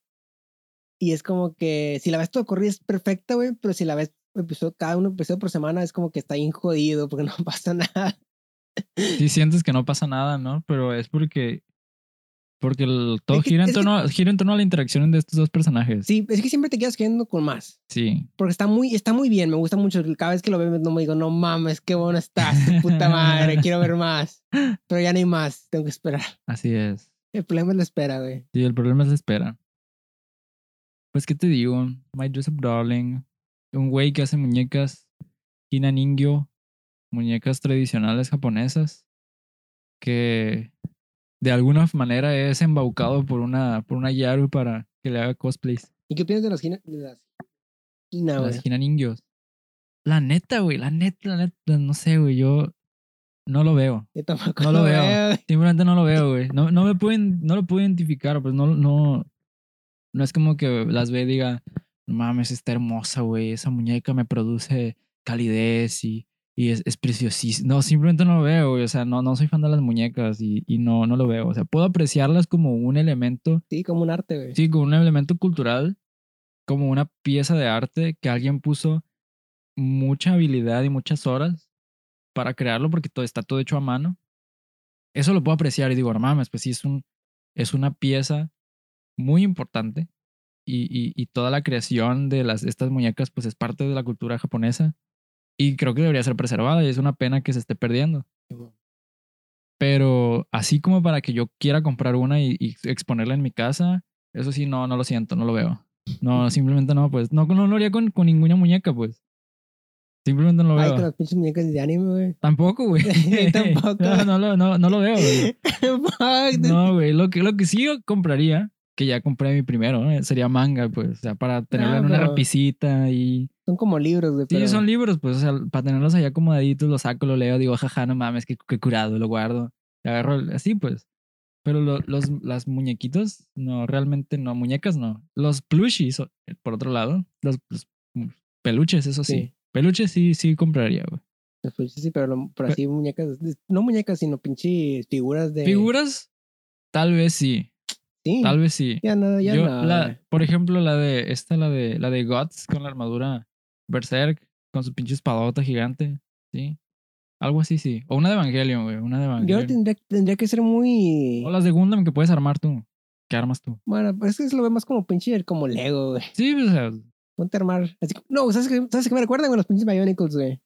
Y es como que si la ves todo corrida es perfecta, güey, pero si la ves episodio, cada uno episodio por semana es como que está bien jodido porque no pasa nada. Sí sientes que no pasa nada, ¿no? Pero es porque. Porque el- todo que- gira, en que- torno, gira en torno a la interacción de estos dos personajes. Sí, es que siempre te quedas quedando con más. Sí. Porque está muy, está muy bien, me gusta mucho. Cada vez que lo veo, no me digo, no mames, qué bueno estás, puta madre, quiero ver más. Pero ya no hay más, tengo que esperar. Así es. El problema es la espera, güey. Sí, el problema es la espera. Pues, ¿qué te digo? My Dress Up Darling. Un güey que hace muñecas Hina Ningyo. Muñecas tradicionales japonesas. Que de alguna manera es embaucado por una, por una Yaru para que le haga cosplays. ¿Y qué piensas de las gina- de las gina? Las Hina Ningyos. La neta, güey. La neta, la neta. No sé, güey. Yo no lo veo. Yo tampoco No lo veo. güey. Simplemente no lo veo, güey. No, no me pueden, no lo puedo identificar, pues no, no, no es como que las ve y diga, no mames, está hermosa, güey. Esa muñeca me produce calidez y, y es, es preciosísima. No, simplemente no lo veo, güey. O sea, no, no soy fan de las muñecas y, y no, no lo veo. O sea, puedo apreciarlas como un elemento, Sí, como un arte, güey. sí, como un elemento cultural, como una pieza de arte que alguien puso mucha habilidad y muchas horas para crearlo porque todo está todo hecho a mano. Eso lo puedo apreciar y digo, no mames, pues sí, es, un, es una pieza muy importante y, y, y toda la creación de las, estas muñecas pues es parte de la cultura japonesa y creo que debería ser preservada y es una pena que se esté perdiendo. Pero así como para que yo quiera comprar una y, y exponerla en mi casa, eso sí, no, no lo siento, no lo veo. No, simplemente no, pues. No, no lo haría con, con ninguna muñeca, pues. Simplemente no lo Ay, veo. con las pinches muñecas de anime, güey. Tampoco, güey. Tampoco. No, no, lo- no, no lo veo, güey. No, güey. Lo que, lo que sí yo compraría, que ya compré mi primero, ¿no? sería manga, pues. O sea, para tenerlo Ah, en una pero- repisita y. Son como libros, güey. Sí, pero- son libros, pues. O sea, para tenerlos allá acomodaditos, lo saco, lo leo, digo, jaja, no mames, qué, qué curado, lo guardo. Y agarro así, pues. Pero lo- los, las muñequitos, no, realmente no. Muñecas no. Los plushies, o- por otro lado, los, los Peluches, eso sí. Sí. Peluches sí, sí compraría, güey. Los peluches sí, pero, no- pero Pe- así muñecas, no muñecas, sino pinches figuras de... Figuras, tal vez sí. Sí. Tal vez sí. Ya no, ya Yo, no. la, güey. por ejemplo, la de esta, la de la de Guts con la armadura Berserk, con su pinche espadota gigante, ¿sí? Algo así, sí. O una de Evangelion, güey. Una de Yo Evangelion. tendría, tendría que ser muy... O las de Gundam que puedes armar tú. ¿Qué armas tú? Bueno, pues es que se lo ve más como pinche, como Lego, güey. Sí, pues, o sea, Ponte a armar. Así, no, ¿sabes qué, ¿sabes qué me recuerdan con los pinches Bionicles, güey?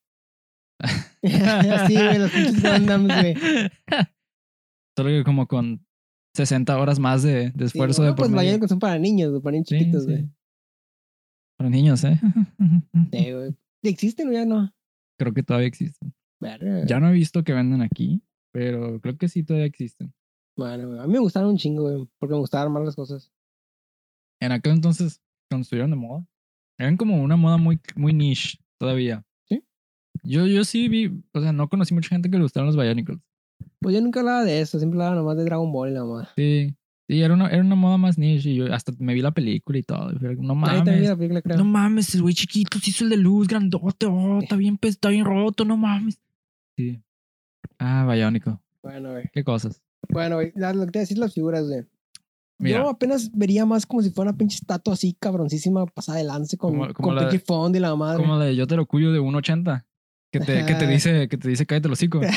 Así, güey, los pinches Gundams, güey. Solo que como con 60 horas más de, de Sí, esfuerzo no, de por pues medio. Son para niños, para niños Sí, chiquitos, sí. güey. Para niños, ¿eh? Sí, güey. ¿Existen o ya no? Creo que todavía existen. Ya no he visto que venden aquí, pero creo que sí todavía existen. Bueno, güey, a mí me gustaron un chingo, güey, porque me gustaba armar las cosas. En aquel entonces, cuando estuvieron de moda, eran como una moda muy, muy niche todavía. ¿Sí? Yo, yo sí vi, o sea, no conocí mucha gente que le gustaron los Bionicles. Pues yo nunca hablaba de eso, siempre hablaba nomás de Dragon Ball y nada más. Sí, sí, era una, era una moda más niche y yo hasta me vi la película y todo. y No mames, la película, creo. no mames, el güey chiquito se hizo el de luz, grandote, oh, está bien, está bien roto, no mames. Sí. Ah, Bionicle, Bueno, güey. qué cosas. Bueno, güey, lo que te decís las figuras, güey. Mira, Yo apenas vería más como si fuera una pinche estatua así cabroncísima pasada de lance con, Como- como con la- pinche fondo y la madre. como la de Yotaro Cuyo de 1.80. Que te, que te dice, que te dice cállate el hocico.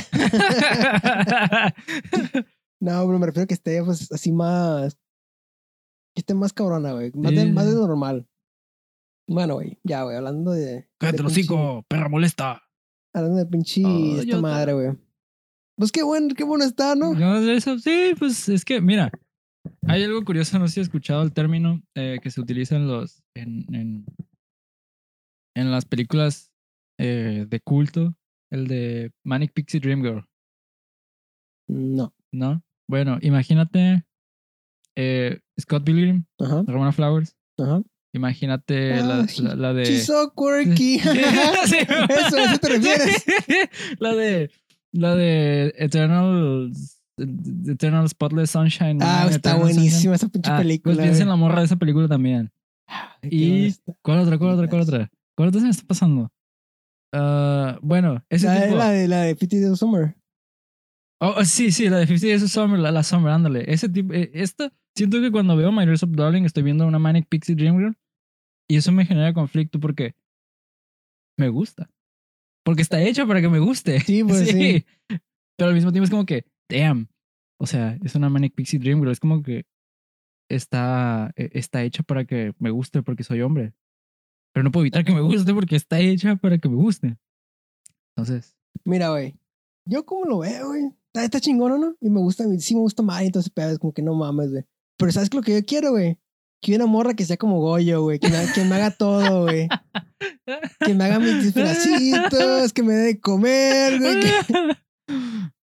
No, pero me refiero a que esté pues así más. Que esté más cabrona, güey. Más, de, más de normal. Bueno, güey, ya, güey, hablando de. cállate el de pinche- hocico, perra molesta. Hablando de pinche Oh, esta yo- madre, güey. Pues qué bueno, qué bueno está, ¿no? No, eso, sí, pues es que, mira, hay algo curioso, no sé si has escuchado el término eh, que se utiliza en los, en, en, en las películas eh, de culto, el de Manic Pixie Dream Girl, No. ¿no? Bueno, imagínate eh, Scott Pilgrim, Ajá, Ramona Flowers, ajá. imagínate Ah, la, la, la de... She's so quirky. Eso, ¿a eso te refieres? la de, la de Eternal, Eternal Spotless Sunshine. Ah, está Eternal buenísima esa pinche. Ah, película. Pues piensa en la morra de esa película también. Ay, y-. ¿Cuál otra? ¿Cuál otra? ¿Cuál otra? ¿Cuál otra se me está pasando? Ah, bueno, ese La, tipo. la de la de Fifty Days of Summer. Oh, oh, sí, sí, la de 50 Days of Summer, la, la Summer, ándale. Ese tipo, eh, esta, siento que cuando veo My Dress Up Darling estoy viendo una Manic Pixie Dream Girl y eso me genera conflicto porque me gusta. Porque está hecha para que me guste. Sí, pues, sí. Pero al mismo tiempo es como que, damn. O sea, es una Manic Pixie Dream Girl, es como que está, eh, está hecha para que me guste porque soy hombre. Pero no puedo evitar que me guste porque está hecha para que me guste. Entonces, Mira, güey. Yo como lo veo, güey. Está, está chingón, ¿no? Y me gusta, sí me gusta más. Entonces, pero es como que no mames, güey. Pero ¿sabes lo que yo quiero, güey? Que una morra que sea como Goyo, güey. Que, me- que me haga todo, güey. Que me haga mis disfracitos, que me dé de comer, güey. que-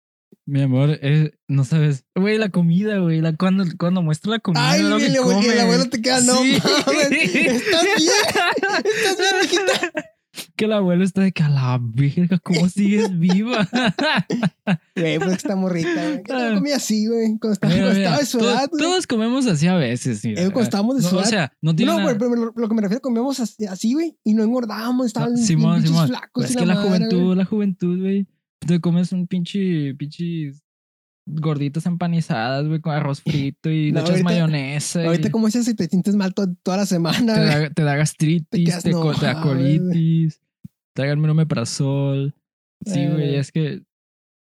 Mi amor, es- no sabes. Güey, la comida, güey. La, cuando, cuando muestra la comida. Ay, lo que el abuelo- y el come. abuelo te queda, no Sí. mames. ¿Estás bien? ¿Estás bien, mijita? Que el abuelo está de que a la verga, ¿cómo sigues viva? Güey, pues está morrita, güey. Que Ah. no comía así, güey. Cuando estaba, Mira, cuando mira, estaba de su edad, güey. todos comemos así a veces. mira. Eh, cuando estábamos de No, su O sea, no tiene No, nada- güey, pero lo, lo que me refiero, comíamos así, güey, y no engordábamos, estaban No, bien Simón, pinches Simón. flacos. Es y que la madre, juventud, güey. la juventud, güey. Te comes un pinche, pinche gorditas empanizadas, güey, con arroz frito y No, le echas ahorita- mayonesa. y Ahorita, como dices, si te sientes mal to- toda la semana, te, güey. da, te da gastritis, quedas, te, no te da colitis, tráiganme un omeprazol. Sí, Eh, güey, es que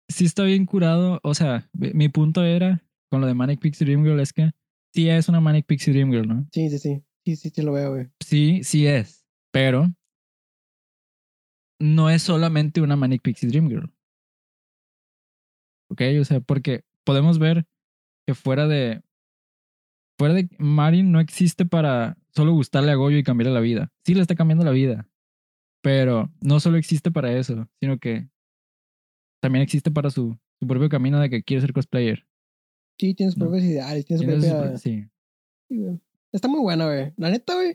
sí está bien curado. O sea, mi punto era con lo de Manic Pixie Dream Girl es que sí es una Manic Pixie Dream Girl, ¿no? Sí, sí, sí. Sí, sí, sí lo veo, güey. Sí, sí es. Pero no es solamente una Manic Pixie Dream Girl. Ok, o sea, porque podemos ver que fuera de. Fuera de Marin no existe para solo gustarle a Goyo y cambiarle la vida. Sí le está cambiando la vida. Pero no solo existe para eso, sino que también existe para su, su propio camino de que quiere ser cosplayer. Sí, tienes No. propios ideales, su Tiene sus propia... pro- Sí. Sí, güey. Está muy buena, güey. La neta, güey.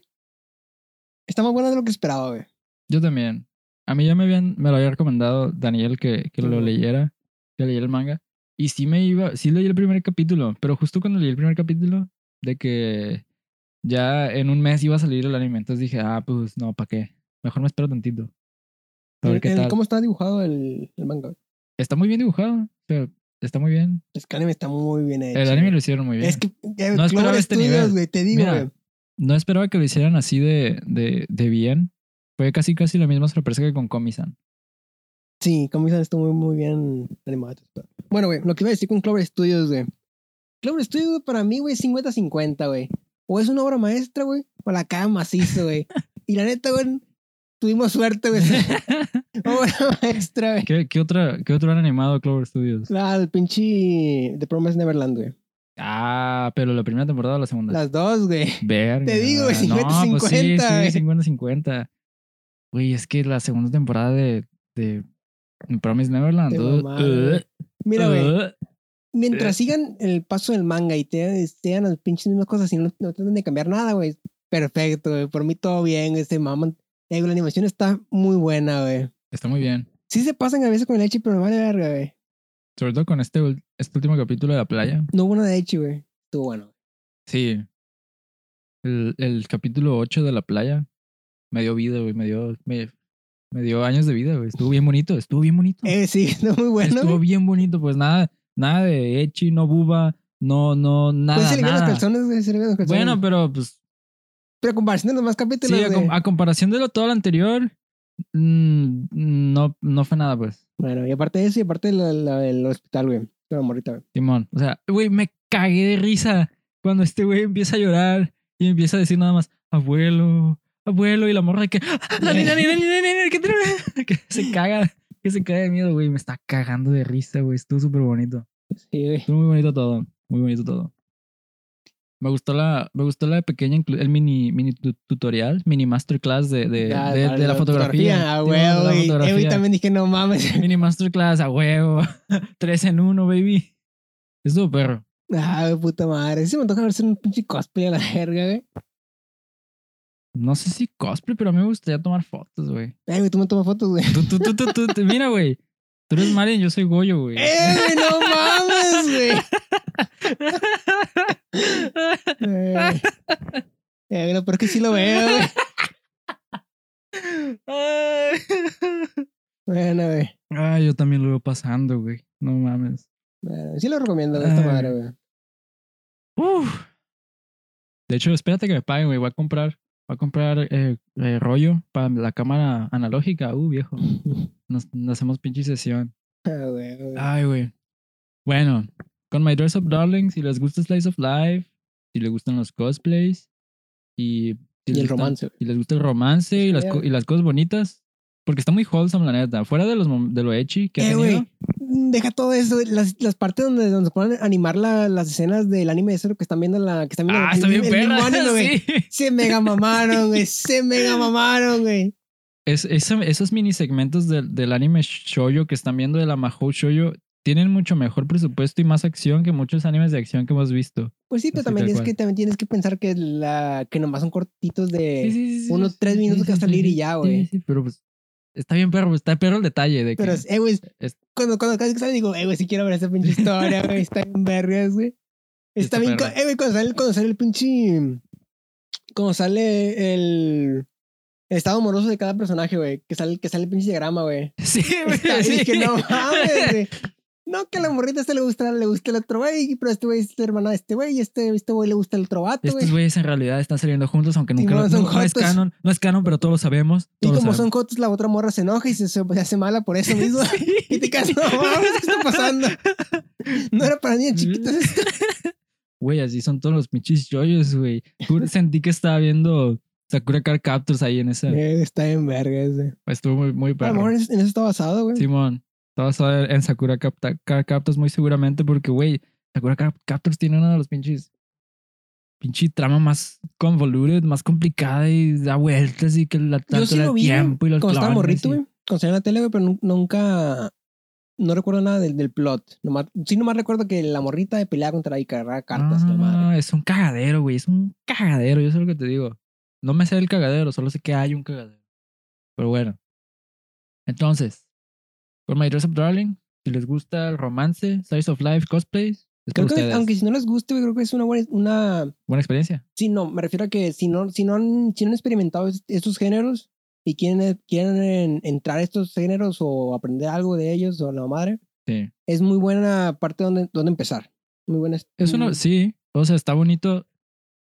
Está más buena de lo que esperaba, güey. Yo también. A mí ya me habían, me lo había recomendado Daniel que, que lo leyera, que leyera el manga. Y sí me iba, sí leí el primer capítulo, pero justo cuando leí el primer capítulo, de que ya en un mes iba a salir el anime, entonces dije, ah, pues no, ¿para qué? Mejor me espero tantito. A ver qué El- tal. ¿Cómo está dibujado el, el manga? Está muy bien dibujado. O sea, está muy bien. Es que el anime está muy bien hecho. El anime lo hicieron muy bien. Es que eh, No esperaba este nivel. güey, te digo, Mira, güey. No esperaba que lo hicieran así de, de, de bien. Fue casi casi la misma sorpresa que con Komi-san. Sí, como dicen, está muy, muy bien animado. Bueno, güey, lo que iba a decir con Clover Studios, güey. Clover Studios para mí, güey, 50-50, güey. O es una obra maestra, güey, o la caga macizo, güey. y la neta, güey, tuvimos suerte, güey. obra maestra, güey. ¿Qué, qué, otra, ¿Qué otro han animado Clover Studios? La el pinche The Promised Neverland, güey. Ah, pero la primera temporada o la segunda. Las dos, güey. Verga. Te digo, güey, No, pues sí, 50-50, sí, güey. 50-50. Güey, es que la segunda temporada de, de Promise Neverland. Uh, uh, Mira, güey, uh, mientras sigan el paso del manga y te sean las pinches mismas cosas y no, no traten de cambiar nada, güey. Perfecto, güey. Por mí todo bien, güey. Se maman. Eh, la animación está muy buena, güey. Está muy bien. Sí se pasan a veces con el Echi, pero me vale verga, güey. Sobre todo con este, este último capítulo de la playa. No hubo una de Echi, güey. Estuvo bueno. Sí. El, el capítulo 8 de la playa me dio vida, güey. Me dio, me, me dio años de vida, güey. Estuvo bien bonito, estuvo bien bonito. Eh, sí, está muy bueno. estuvo bien bonito, pues nada, nada de Echi, no buba, no, no, nada. Pues se le nada. calzones, güey. Se le vieron los calzones. Bueno, pero pues pero a comparación de los más capítulos, sí, a, comparación de lo todo lo anterior, mm, no, no fue nada, pues. Bueno, y aparte de eso, y aparte de del hospital, güey. La morrita, güey. Simón. O sea, güey, me cagué de risa cuando este güey empieza a llorar y empieza a decir nada más, abuelo, abuelo, y la morra de que, "Ah, Dani, Dani, Dani, Dani, Dani", que, se caga, que se caga de miedo, güey. Me está cagando de risa, güey. Estuvo súper bonito. Sí, güey. Estuvo muy bonito todo. Muy bonito todo. Me gustó la, me gustó la pequeña, el mini, mini tu- tutorial, mini masterclass de, de, Ya, de, la- de la, la fotografía. Güey. Eh, güey, fotografía. también dije, no mames. Mini masterclass, a huevo. Tres en uno, baby. Estuvo perro. Ah, puta madre. Sí me antoja verse un pinche cosplay a la verga, güey. No sé si cosplay, pero a mí me gustaría tomar fotos, güey. Ay, güey, tú me tomas fotos, güey. Tú, tú, tú, tú, tú, mira, güey. Tú eres Marian, yo soy Goyo, güey. ¡Eh, no mames, güey! Eh, eh, peor es que sí lo veo, güey. Bueno, güey. Ah, yo también lo veo pasando, güey. No mames. Bueno, sí lo recomiendo, esta madre, güey. Uf. De hecho, espérate que me paguen, güey. Voy a comprar, voy a comprar eh, eh, rollo para la cámara analógica. Uh, viejo. Nos, nos hacemos pinche sesión. Ah. Ay, güey. Bueno, con My Dress Up Darling, si les gusta Slice of Life, si les gustan los cosplays y, si Y el gustan- romance, y les gusta el romance y las, y las cosas bonitas, porque está muy wholesome, la neta. Fuera de, los, de lo echi que ha Eh, tenido. Deja todo eso, las, las partes donde, donde se ponen a animar la- las escenas del anime de cero que están viendo la que están viendo Ah, el, está bien el perra. anime, güey. sí. Se mega mamaron, güey. Se mega mamaron, güey. Es, esa- esos mini segmentos del, del anime shoujo que están viendo de la Mahou Shoujo tienen mucho mejor presupuesto y más acción que muchos animes de acción que hemos visto. Pues sí, pero Así, también tienes que, también tienes que pensar que, la, que nomás son cortitos de... Sí, sí, sí, sí, unos sí, tres minutos sí, que va a salir sí, y ya, sí, güey. Sí, pero pues está bien perro, está perro el detalle de que Pero, eh, güey, es- cuando, cuando casi que sale, digo, eh, güey, si quiero ver esa pinche historia, güey, está bien vergas, güey. Está Está bien, eh, güey, cuando sale, cuando sale el pinche, cuando sale el, el estado amoroso de cada personaje, güey, que sale, que sale el pinche diagrama, güey. Sí, güey, sí. Y dije, no mames, güey. No, que a la morrita este le gusta, le gusta el otro güey, pero este güey es la hermana de este güey, y este, este güey le gusta el otro vato, güey. Estos güeyes en realidad están saliendo juntos, aunque nunca lo, no, no es canon, no es canon, pero todos lo sabemos. Y todos como son cotos, la otra morra se enoja y se, se, se hace mala por eso mismo. Y te quedas, no mames, ¿qué está pasando? No era para niñas chiquitas esto. Güey, así son todos los pinches yoyos, güey. Sentí que estaba viendo Sakura Card Captors ahí en esa. Eh, Está en vergas, güey. Estuvo muy, muy A lo perro. mejor en eso está basado, güey. Simón, a ver en Sakura Capta- Captors muy seguramente porque, güey, Sakura Captors tiene uno de los pinches. Pinche trama más convoluted, más complicada y da vueltas y que la tanto sí lo vi, tiempo y los cuando estaba morrito, güey. Cuando en la tele, güey, pero nu- nunca... No recuerdo nada del, del plot. Nomás, sí, nomás recuerdo que la morrita de peleaba contra y cargaba cartas. la madre. Ah, es un cagadero, güey. Es un cagadero. Yo sé lo que te digo. No me sé el cagadero, solo sé que hay un cagadero. Pero bueno. Entonces, con My Dress Up Darling, si les gusta el romance, Size of Life, cosplays, Creo que, aunque si no les guste, creo que es una buena... Una... Buena experiencia. Sí, no, me refiero a que si no, si no, han, si no han experimentado es- estos géneros, y quieren, quieren entrar a estos géneros o aprender algo de ellos o la madre, Sí. es muy buena parte donde, donde empezar. Muy buena. Es una, sí, o sea, está bonito.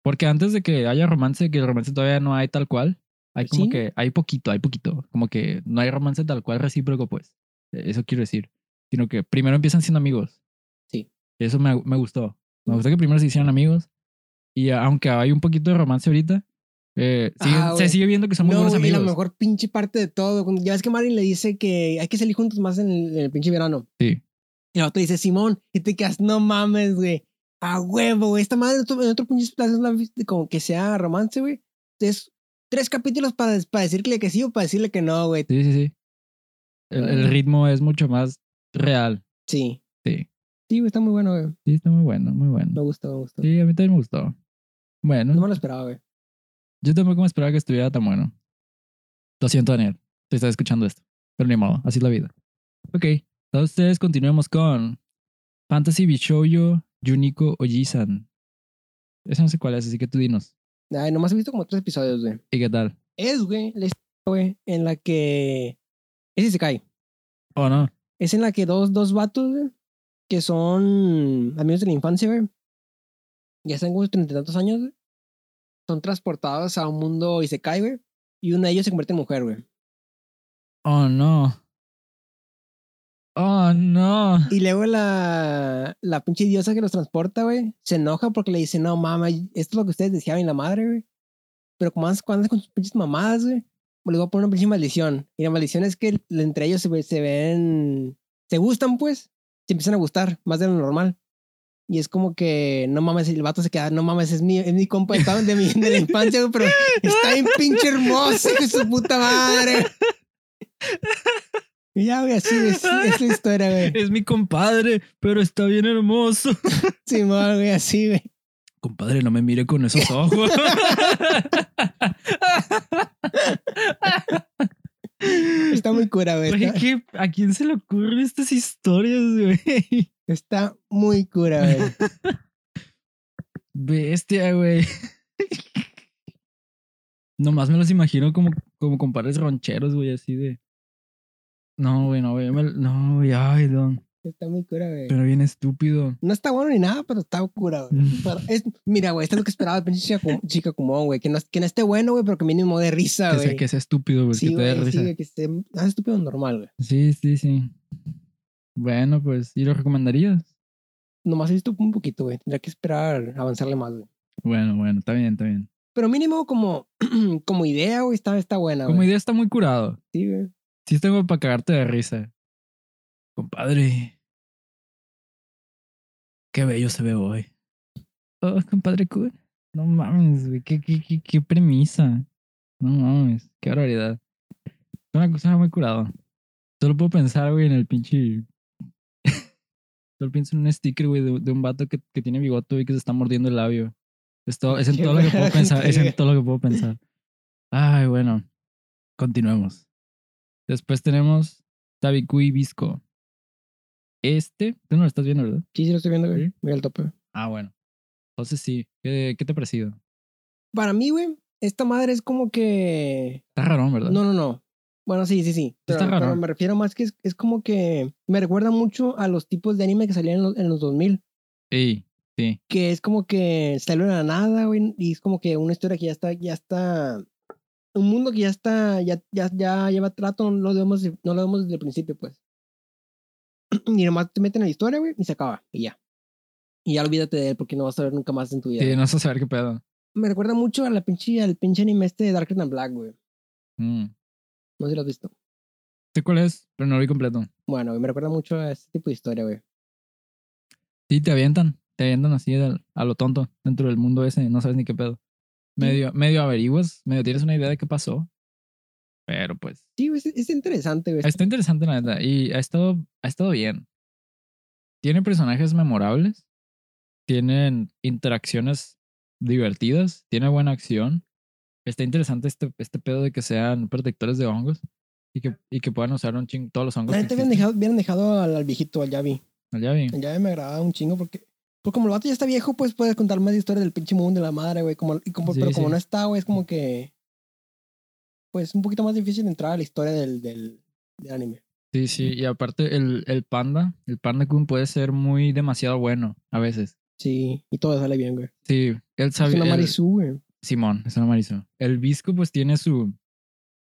Porque antes de que haya romance, que el romance todavía no hay tal cual, hay como Sí. que, hay poquito, hay poquito. Como que no hay romance tal cual recíproco, pues. Eso quiero decir. Sino que primero empiezan siendo amigos. Sí. Eso me, me gustó. Me gustó que primero se hicieran amigos. Y aunque hay un poquito de romance ahorita, eh, sigue- Ah, se sigue viendo que son muy No, buenos amigos. la mejor pinche parte de todo. Ya ves que Marin le dice que hay que salir juntos más en el, en el pinche verano. Sí. Y el otro dice, Simón, y te quedas, no mames, güey. A huevo, güey. Esta madre en otro, en otro pinche la como que sea romance, güey. Es tres capítulos para, para decirle que sí o para decirle que no, güey. Sí, sí, sí. El, el ritmo es mucho más real. Sí. Sí. Sí, está muy bueno, güey. Sí, está muy bueno, muy Me bueno. gusta, me gusta. Sí, a mí también me gustó. Bueno. No me lo esperaba, güey. Yo tampoco me esperaba que estuviera tan bueno. Lo siento, Daniel. Te estás escuchando esto. Pero ni modo, así es la vida. Ok. Entonces continuemos con Fantasy Bishoujo Juniko Ojisan. Ese no sé cuál es, así que tú dinos. Ay, nomás he visto como tres episodios, güey. ¿Y qué tal? Es, güey, la historia, güey, en la que... Ese se cae. Oh, no. Es en la que dos, dos vatos, güey, que son amigos de la infancia, güey. Ya están como treinta y tantos años, güey. Son transportados a un mundo y se cae, güey. Y uno de ellos se convierte en mujer, güey. Oh, no. Oh, no. Y luego la, la pinche diosa que los transporta, güey, se enoja porque le dice, no mames, esto es lo que ustedes deseaban y la madre, güey. Pero como andas con sus pinches mamadas, güey, les voy a poner una pinche maldición. Y la maldición es que entre ellos se, se ven, se gustan, pues, se empiezan a gustar más de lo normal. Y es como que, no mames, el vato se queda, no mames, es mi, es mi compa de, mi, de la infancia, pero está bien pinche hermoso, de su puta madre. Y ya, güey, así es, es la historia, güey. Es mi compadre, pero está bien hermoso. Sí, güey, así, güey. Compadre, no me mire con esos ojos. Está muy cura, güey. Güey, Está, ¿qué- ¿A quién se le ocurren estas historias, güey? está muy cura, güey. Bestia, güey. Nomás me los imagino como, como compadres rancheros, güey, así de. No, güey, no, güey. No, güey, ay, don. Está muy cura, güey. Pero bien estúpido. No está bueno ni nada, pero está cura, güey. Mm. Es, mira, güey, esto es lo que esperaba de pinche chica, común, güey. Que no, que no esté bueno, güey, pero que mínimo de risa, Que güey. sea, que sea estúpido, güey. sí, que te dé sí, risa. güey, que esté ah, estúpido normal, güey. Sí, sí, sí. Bueno, pues, ¿y lo recomendarías? Nomás visto un poquito, güey. Tendría que esperar avanzarle más, güey. Bueno, bueno, está bien, está bien. Pero mínimo como, como idea, güey, está, está buena, Como güey. idea está muy curado. Sí, güey. Sí, tengo para cagarte de risa. Compadre. Qué bello se ve hoy. Oh, compadre cool. No mames, güey. ¿Qué, qué, qué, qué premisa. No mames. Qué barbaridad. Es una cosa muy curado. Solo puedo pensar, güey, en el pinche. Solo pienso en un sticker, güey, de, de un vato que, que tiene bigote y que se está mordiendo el labio. Es, todo, es en todo lo que puedo pensar. Es en todo lo que puedo pensar. Ay, bueno. Continuemos. Después tenemos Tabikui Visco. Este, tú no lo estás viendo, ¿verdad? Sí, sí lo estoy viendo, güey. Voy al tope. Ah, bueno. Entonces sí. ¿Qué, qué te ha parecido? Para mí, güey, esta madre es como que Está raro, ¿verdad? No, no, no. Bueno, sí, sí, sí. Pero, Está raro. pero me refiero más que es, es como que me recuerda mucho a los tipos de anime que salían en los, en los 2000. Sí, sí. Que es como que salió de la nada, güey. Y es como que una historia que ya está, ya está. Un mundo que ya está, ya, ya, ya lleva trato, no lo vemos, no lo vemos desde el principio, pues. Y nomás te meten en la historia, güey, y se acaba. Y ya. Y ya olvídate de él porque no vas a ver nunca más en tu vida. Sí, no sé saber qué pedo. Me recuerda mucho a la pinche, al pinche anime este de Darker Than Black, güey. Mm. No sé si lo has visto. Sé cuál es, pero no lo vi completo. Bueno, me recuerda mucho a ese tipo de historia, güey. Sí, te avientan. Te avientan así al- a lo tonto dentro del mundo ese. No sabes ni qué pedo. Medio, medio averiguas, medio tienes una idea de qué pasó. Pero pues. Sí, es, es interesante, güey. Está interesante, la neta. Y ha estado, ha estado bien. Tiene personajes memorables. Tienen interacciones divertidas. Tiene buena acción. Está interesante este, este pedo de que sean protectores de hongos. Y que, y que puedan usar un chingo todos los hongos. La neta hubieran dejado, hubieran dejado al, al viejito, al Yavi. Ya vi. El Yavi me agradaba un chingo porque. Pues como el vato ya está viejo, pues puedes contar más historias del pinche mundo de la madre, güey. Como, y como, Sí, pero como sí. no está, güey, es como que. Pues un poquito más difícil entrar a la historia del, del, del anime. Sí, sí, y aparte el, el panda, el panda Kun puede ser muy demasiado bueno a veces. Sí, y todo sale bien, güey. Sí, él Es sabe. una él- Marisu, güey. Simón, es una Marisol. El Visco pues tiene su...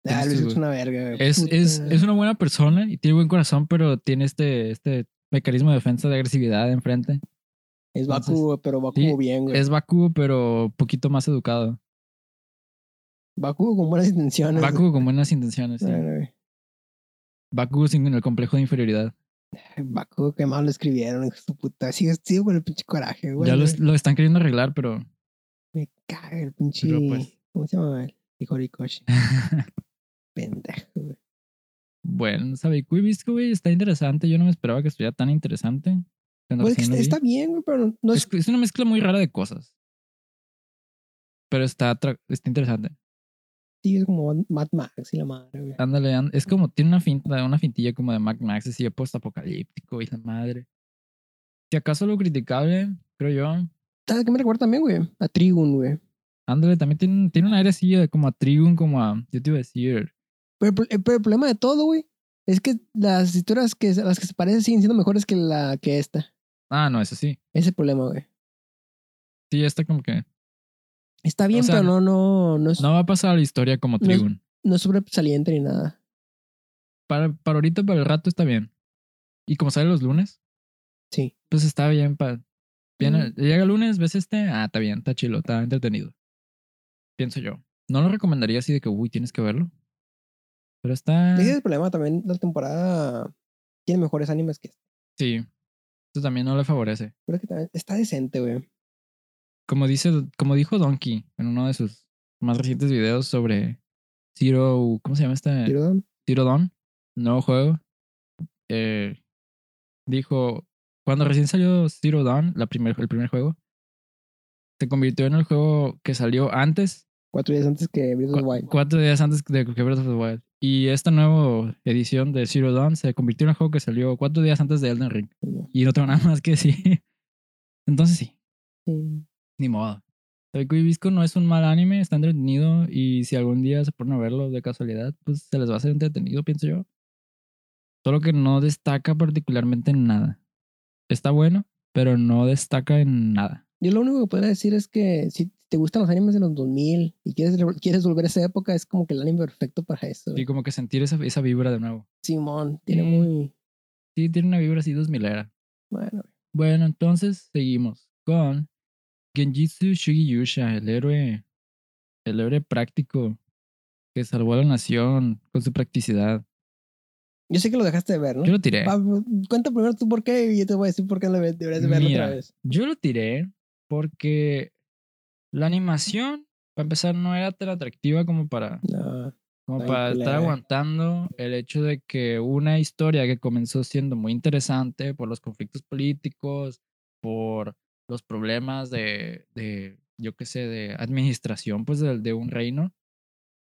Ah, tiene Luis su- es una verga, güey. es, es, es una buena persona y tiene buen corazón, pero tiene este, este mecanismo de defensa de agresividad enfrente. Es entonces- Baku, güey, pero Baku Sí, bien, güey. Es Baku, pero poquito más educado. Baku con buenas intenciones. Baku con buenas intenciones, sí. Bueno, güey. Baku sin el complejo de inferioridad. Baku, qué mal lo escribieron, hijo su puta. Sigue, sigue con el pinche coraje, güey. ya lo, lo están queriendo arreglar, pero... Me caga el pinche. Pues. ¿Cómo se llama? Horikoshi. Pendejo, güey. bueno, Sabiku y Visco, güey, está interesante. Yo no me esperaba que estuviera tan interesante. Pues, está bien, güey, pero no, es. es, es una mezcla muy rara de cosas. Pero está, está interesante. Sí, es como Mad Max y la madre, güey. Ándale, and- es como, tiene una finta, una fintilla como de Mad Max, así de post-apocalíptico y la madre. Si acaso lo criticable, creo yo. ¿Sabes qué me recuerda también, güey? A Trigun, güey. Ándale, también tiene, tiene un aire así de como a Trigun, como a. Yo te iba a decir. Pero, pero el problema de todo, güey, es que las historias que, las que se parecen siguen siendo mejores que la que esta. Ah, no, eso sí. Ese es el problema, güey. Sí, esta como que. Está bien, sea, pero no, no, no es, No va a pasar a la historia como No es- Trigun. no es sobresaliente ni nada. Para, para ahorita, para el rato está bien. Y como sale los lunes, Sí. pues está bien. Mm. Llega el lunes, ves este. Ah, está bien, está chilo, está entretenido. Pienso yo. No lo recomendaría así de que, uy, tienes que verlo. Pero está. Ese es el problema también. La temporada tiene mejores animes que esta. Sí. Esto también no le favorece. Creo que también está decente, güey. Como dice, como dijo Donkey en uno de sus más recientes videos sobre Zero, ¿cómo se llama este? Zero Zero Dawn, nuevo juego. Eh, dijo, cuando recién salió Zero Dawn, la primer, el primer juego, se convirtió en el juego que salió antes, Cuatro días antes que Breath of the Wild. cuatro días antes de que Breath of the Wild. Y esta nueva edición de Zero Dawn se convirtió en el juego que salió cuatro días antes de Elden Ring. Y no tengo nada más que decir. Entonces sí. Sí. Ni modo. Taiko Visco no es un mal anime, está entretenido y si algún día se ponen a verlo de casualidad, pues se les va a hacer entretenido, pienso yo. Solo que no destaca particularmente en nada. Está bueno, pero no destaca en nada. Yo lo único que podría decir es que si te gustan los animes de los 2000 y quieres, quieres volver a esa época, es como que el anime perfecto para eso. Y como que sentir esa, esa vibra de nuevo. Simón, tiene muy... Sí, tiene una vibra así dos milera. Bueno. Bueno, entonces seguimos con Genjitsu Shugiyusha, el héroe, el héroe práctico que salvó a la nación con su practicidad. yo sé que lo dejaste de ver, ¿no? Yo lo tiré. Va, cuenta primero tú por qué y yo te voy a decir por qué lo deberías de verlo Mira, otra vez. Yo lo tiré porque la animación, para empezar, no era tan atractiva como para, No, como para estar aguantando el hecho de que una historia que comenzó siendo muy interesante por los conflictos políticos, por los problemas de, de yo qué sé, de administración, pues, de, de un reino,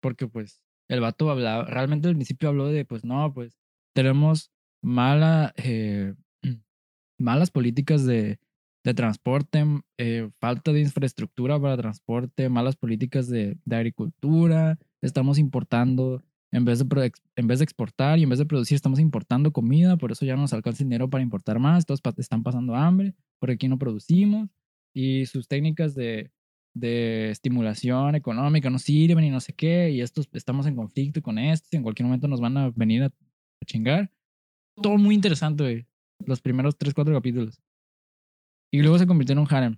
porque, pues, el vato hablaba, realmente al principio habló de, pues, no, pues, tenemos mala, eh, malas políticas de, de transporte, eh, falta de infraestructura para transporte, malas políticas de, de agricultura, estamos importando, en vez, de, en vez de exportar y en vez de producir, estamos importando comida, por eso ya no nos alcanza el dinero para importar más, todos están pasando hambre, porque aquí no producimos, y sus técnicas de, de estimulación económica no sirven y no sé qué, y estos estamos en conflicto con estos, y en cualquier momento nos van a venir a, a chingar. Todo muy interesante, güey. Los primeros 3, 4 capítulos. Y luego se convirtió en un harem.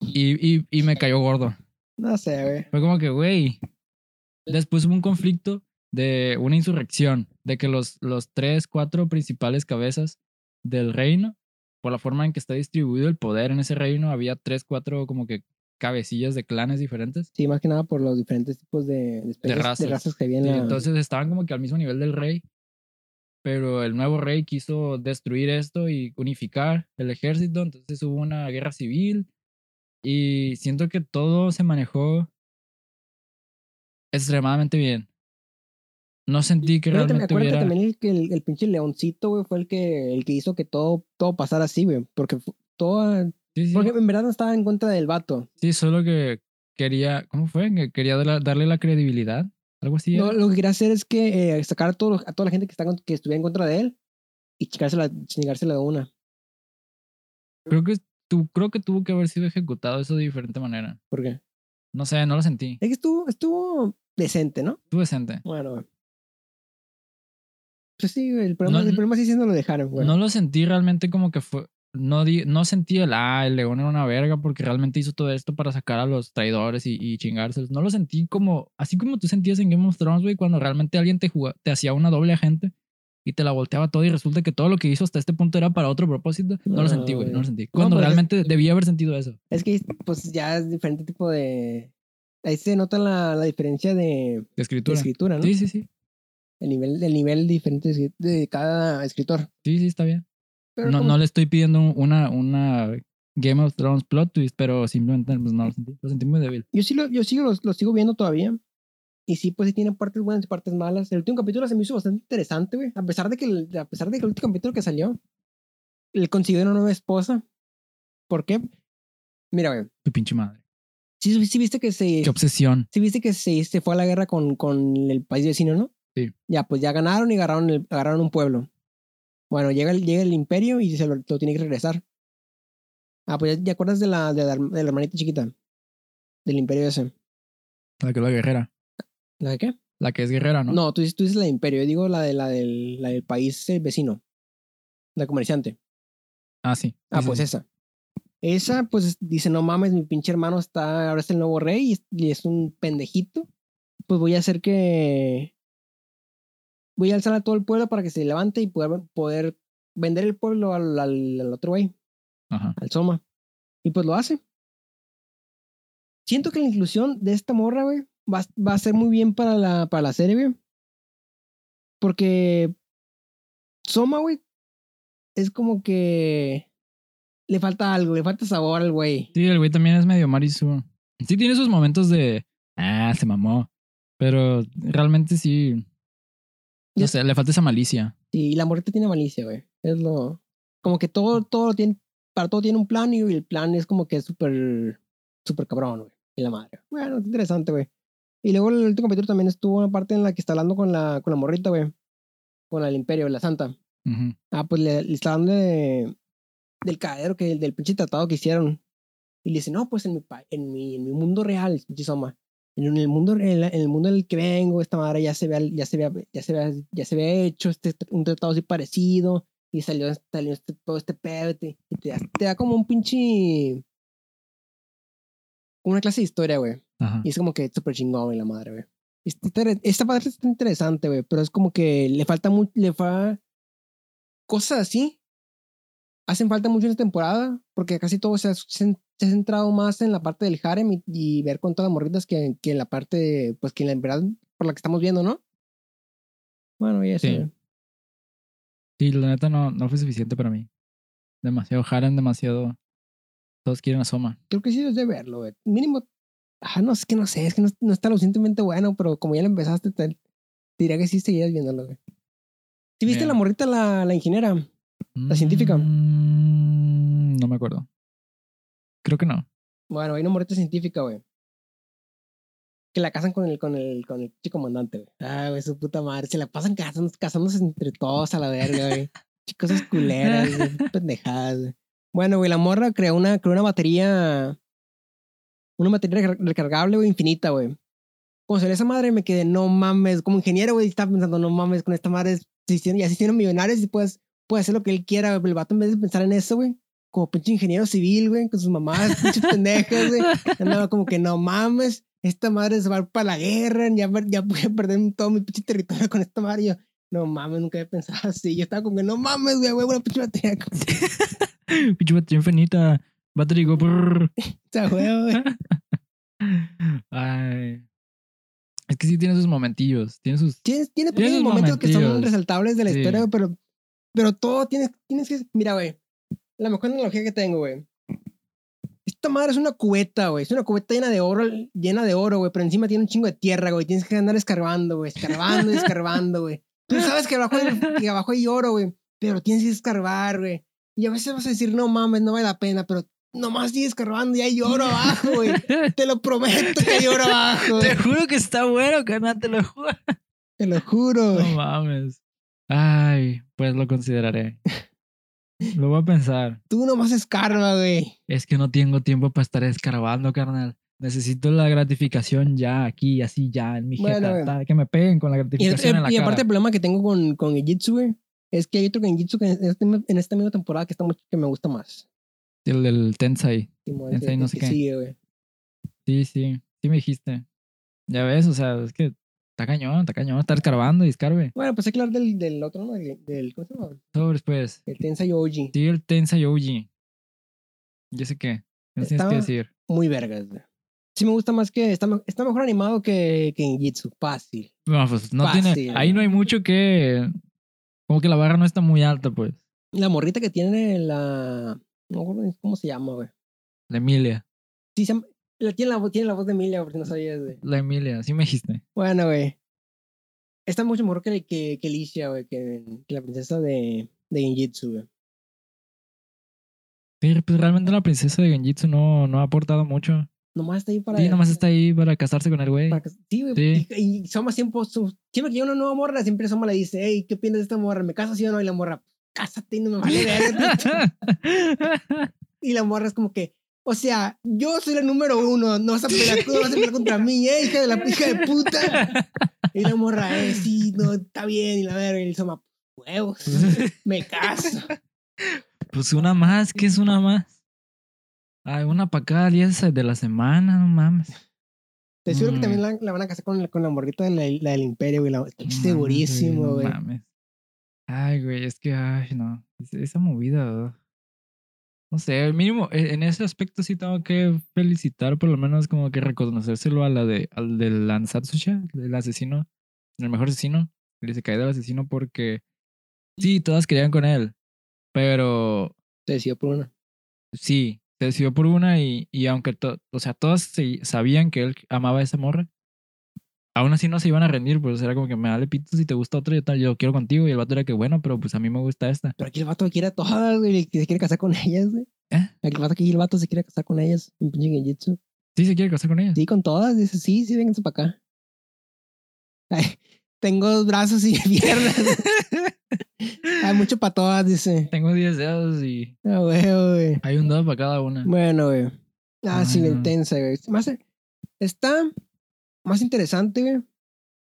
Y, y, y me cayó gordo. no sé, güey. Fue como que, güey. Después hubo un conflicto de una insurrección, de que los, los tres, cuatro principales cabezas del reino, por la forma en que está distribuido el poder en ese reino, había tres, cuatro como que cabecillas de clanes diferentes. Sí, más que nada por los diferentes tipos de, de, especies- de razas. que había Sí, la... entonces estaban como que al mismo nivel del rey, pero el nuevo rey quiso destruir esto y unificar el ejército, entonces hubo una guerra civil y siento que todo se manejó extremadamente bien. No sentí que Fíjate, me realmente acuerdo que hubiera... también el, que el, el pinche leoncito, güey, fue el que, el que hizo que todo, todo pasara así, güey. Porque. Sí, sí, Porque en verdad no estaba en contra del vato. sí, solo que quería, ¿cómo fue? Que quería darle- la credibilidad, algo así. No, lo que quería hacer es que eh, sacar a, todos los- a toda la gente que, está, que estuviera en contra de él y chingársela, chingársela de una. Creo que tu, creo que tuvo que haber sido ejecutado eso de diferente manera. ¿Por qué? No sé, no lo sentí. Es que estuvo, estuvo decente, ¿no? Estuvo decente. Bueno, güey. Pues sí, güey, el problema, No, el problema sí siendo lo dejaron, güey. No lo sentí realmente como que fue. No, di- no sentí el, ah, el león era una verga porque realmente hizo todo esto para sacar a los traidores y, y chingárselos. No lo sentí como, así como tú sentías en Game of Thrones, güey, cuando realmente alguien te, juga- te hacía una doble agente y te la volteaba todo y resulta que todo lo que hizo hasta este punto era para otro propósito. No, lo sentí, güey, no lo sentí. Cuando es- realmente debía haber sentido eso. Es que pues ya es diferente tipo de... Ahí se nota la, la diferencia de, De de escritura. escritura, ¿no? Sí, sí, sí. El nivel, el nivel diferente de, cada escritor. Sí, sí, está bien. Pero No, como- no le estoy pidiendo una, una Game of Thrones plot twist, pero simplemente pues, no lo sentí. Lo sentí muy débil. Yo sí lo, yo sí lo, lo sigo viendo todavía. Y sí, pues sí tiene partes buenas y partes malas. El último capítulo se me hizo bastante interesante, güey. A pesar de que el, a pesar de que el último capítulo que salió, le consiguió una nueva esposa. ¿Por qué? Mira, güey. Tu pinche madre. Sí, sí viste que se... Qué obsesión. Sí viste que se, se fue a la guerra con, con el país vecino, ¿no? Sí. Ya, pues ya ganaron y agarraron, el- agarraron un pueblo. Bueno, llega el, llega el imperio y se lo, lo tiene que regresar. Ah, pues ya, ya acuerdas de la, de la, de la hermanita chiquita. Del imperio ese. La que es la guerrera. ¿La de qué? La que es guerrera, ¿no? No, tú, dices- tú dices la de imperio. Yo digo la, de, la, del, la del país vecino. La comerciante. Ah, sí. Ah, pues sí. esa. Esa, pues dice, no mames, mi pinche hermano está, ahora es el nuevo rey y es, y es un pendejito. Pues voy a hacer que... Voy a alzar a todo el pueblo para que se levante y poder, poder vender el pueblo al, al, al otro güey, Ajá. al Soma. Y pues lo hace. Siento que la inclusión de esta morra, güey, va, va a ser muy bien para la, para la serie, güey. Porque Soma, güey, es como que le falta algo, le falta sabor al güey. Sí, el güey también es medio Marisu. Sí tiene sus momentos de, ah, se mamó. Pero realmente sí, no Ya- sé, le falta esa malicia. Sí, y la morrita tiene malicia, güey. Es lo. Como que todo, todo lo tiene. Para todo tiene un plan y el plan es como que es súper. Súper cabrón, güey. Y la madre. Bueno, es interesante, güey. Y luego el último capítulo también estuvo una parte en la que está hablando con la, con la morrita, güey. Con del imperio, la santa. Ah, pues le, le está hablando de, del cadero, que, del pinche tratado que hicieron. Y le dice, no, pues en mi, en mi, en mi mundo real, pinche Soma. En el mundo, en, la- en el mundo en el que vengo, esta madre ya se ve, ya se ve, ya se ve, ya se ve hecho este, un tratado así parecido. Y salió, salió este, todo este pedo. y Te, y te, da, te da como un pinche. Una clase de historia, güey. Y es como que súper chingón, güey, la madre, güey. Este- Esta, parte está interesante, güey, pero es como que le falta mucho, le fa... Cosas así hacen falta mucho en esta temporada, porque casi todo se ha, se ha centrado más en la parte del harem y, y ver con todas las morritas que, que en la parte, pues que en la verdad, por la que estamos viendo, ¿no? Bueno, ya Sí. sé. Sí, la neta no, no fue suficiente para mí. Demasiado Harem, demasiado. Todos quieren a Soma. Creo que sí debes de verlo, güey. Mínimo, ah, no, es que no sé, es que no, no está lo suficientemente bueno, pero como ya lo empezaste, te, te diría que sí seguirías viéndolo, güey. ¿Sí viste Bien. la morrita, la, la ingeniera? La científica. Mm, no me acuerdo. Creo que no. Bueno, hay una morrita científica, güey. Que la casan con el, con el, con el chico comandante, güey. Ah, güey, su puta madre. Se la pasan casando, casándose entre todos a la verga, güey. Che, Cosas culeras, pendejadas, güey. Bueno, güey, la morra creó una, creó una batería. Una batería recar- recargable, güey, infinita, güey. Cuando salió esa madre me quedé, no mames. Como ingeniero, güey, estaba pensando, no mames, con esta madre hicieron, ya se hicieron millonarios y puedes, puede hacer lo que él quiera, güey. El vato en vez de pensar en eso, güey, como pinche ingeniero civil, güey, con sus mamás, pinches pendejas, güey. Andaba como que no mames, esta madre se va a ir para la guerra, ya, ya voy a perder todo mi pinche territorio con esta madre. Y yo, no mames, nunca había pensado así. Yo estaba como que no mames, güey, güey, una pinche batería. Pinche batería infinita. Battery go. brrr. güey. Ay. Es que sí tiene sus momentillos. Tiene sus. Tiene, tiene pequeños momentos que son momentillos. resaltables de la Sí. historia, pero, pero todo tienes, tienes que. Mira, güey, la mejor analogía que tengo, güey. Esta madre es una cubeta, güey. Es una cubeta llena de oro, llena de oro, güey. Pero encima tiene un chingo de tierra, güey. Tienes que andar escarbando, güey. Escarbando y escarbando, güey. Tú sabes que abajo, hay, que abajo hay oro, güey. Pero tienes que escarbar, güey. Y a veces vas a decir, no mames, no vale la pena. Pero nomás sigues escarbando y hay oro abajo, güey. Te lo prometo que hay oro abajo. Te güey. juro que está bueno, carnal, te lo juro. Te lo juro, No mames. Ay, pues lo consideraré. Lo voy a pensar. Tú nomás escarba, güey. Es que no tengo tiempo para estar escarbando, carnal. Necesito la gratificación ya, aquí, así, ya, en mi Bueno, jeta. Que me peguen con la Y, el- gratificación en la y cara. aparte el problema que tengo con, con Genjitsu, güey, es que hay otro Genjitsu que en, este- en esta misma temporada que está mucho que me gusta más. El del Tensai. Tensei ese- no sé qué. sigue. Sí, sí. Sí me dijiste. Ya ves, o sea, es que está cañón, está cañón. Estar escarbando y escarbe. Bueno, pues hay que hablar del, del otro, ¿no? Del, del- ¿cómo se llama? Sobres, pues. El Tensei Oji. Sí, el Tensai Oji. Yo sé qué. ¿Qué nos tienes que decir? Muy vergas, güey. Sí me gusta más que... Está, está mejor animado que, que Genjitsu. Fácil. No, pues no Fácil. tiene. Ahí no hay mucho que. Como que la barra no está muy alta, pues. La morrita que tiene la... No cómo se llama, güey. La Emilia. Sí, se llama- la- tiene, la, tiene la voz de Emilia, por si no sabías, güey. La Emilia, sí me dijiste. Bueno, güey. Está mucho mejor que, que, que Alicia, güey, que, que la princesa de, de Genjitsu, güey. Pero pues realmente la princesa de Genjitsu no, no ha aportado mucho. Nomás está ahí para... Sí, nomás está ahí para casarse con el güey. para sí, güey. Sí. Y, y Soma siempre, siempre que llega una nueva morra, siempre Soma le dice, hey, ¿qué opinas de esta morra? ¿Me casas sí o no? Y la morra, cásate y no me vale verga. y la morra es como que, o sea, yo soy la número uno, no vas a pelear, no vas a pelear contra mí, eh, hija de la hija de puta. Y la morra, eh, sí, no, está bien, y la verga, y el Soma, huevos, me caso. pues una más, ¿qué es una más? Ay, una para cada día de la semana, no mames. Te seguro Mm. que también la, la van a casar con, la- con la morrita de la, la del imperio, güey. la- Estoy No mames, segurísimo, no güey. mames. Ay, güey, es que, ay, no. es- Esa movida, ¿verdad? No sé, mínimo, e- en ese aspecto sí tengo que felicitar, por lo menos como que reconocérselo a la de, al del Ansatsucha, el asesino, el mejor asesino, el se cae del asesino porque sí, todas querían con él, pero Te decidió por una. sí, se decidió por una y, y aunque, to- o sea, todas se- sabían que él amaba a esa morra, aún así no se iban a rendir, pues era como que me vale pito si te gusta otra, yo, tal- yo quiero contigo y el vato era que bueno, pero pues a mí me gusta esta. Pero aquí el vato quiere a todas, güey. Que se quiere casar con ellas, güey. ¿Eh? Aquí el vato aquí el vato se quiere casar con ellas. En pinche Genjitsu. Sí, se quiere casar con ella. Sí, con todas. Dice, sí, sí, vénganse para acá. Ay, tengo dos brazos y piernas. Hay mucho para todas, dice. Tengo 10 dedos y Ah, güey, güey. hay un dedo para cada una. Bueno, güey. Ah, sí, Ay, bien no. tensa, güey. Más, está más interesante, güey.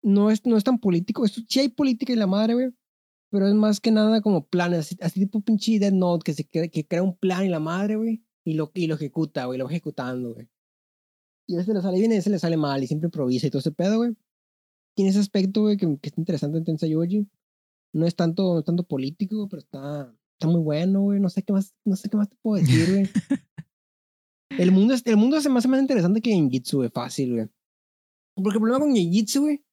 No es, no es tan político. Esto, sí hay política y la madre, güey. Pero es más que nada como planes. Así, así tipo pinche Dead Note que, se crea, que crea un plan y la madre, güey. Y lo, y lo ejecuta, güey. Lo va ejecutando, güey. Y a veces le sale bien y a veces le sale mal. Y siempre improvisa y todo ese pedo, güey. Tiene ese aspecto, güey, que, que está interesante en Tensei Yoji. No es tanto, no es tanto político, güey, pero está, está muy bueno, güey. No sé qué más, no sé qué más te puedo decir, güey. El mundo, es- el mundo se me hace más interesante que Genjitsu, güey, fácil, güey. Porque el problema con Genjitsu, güey,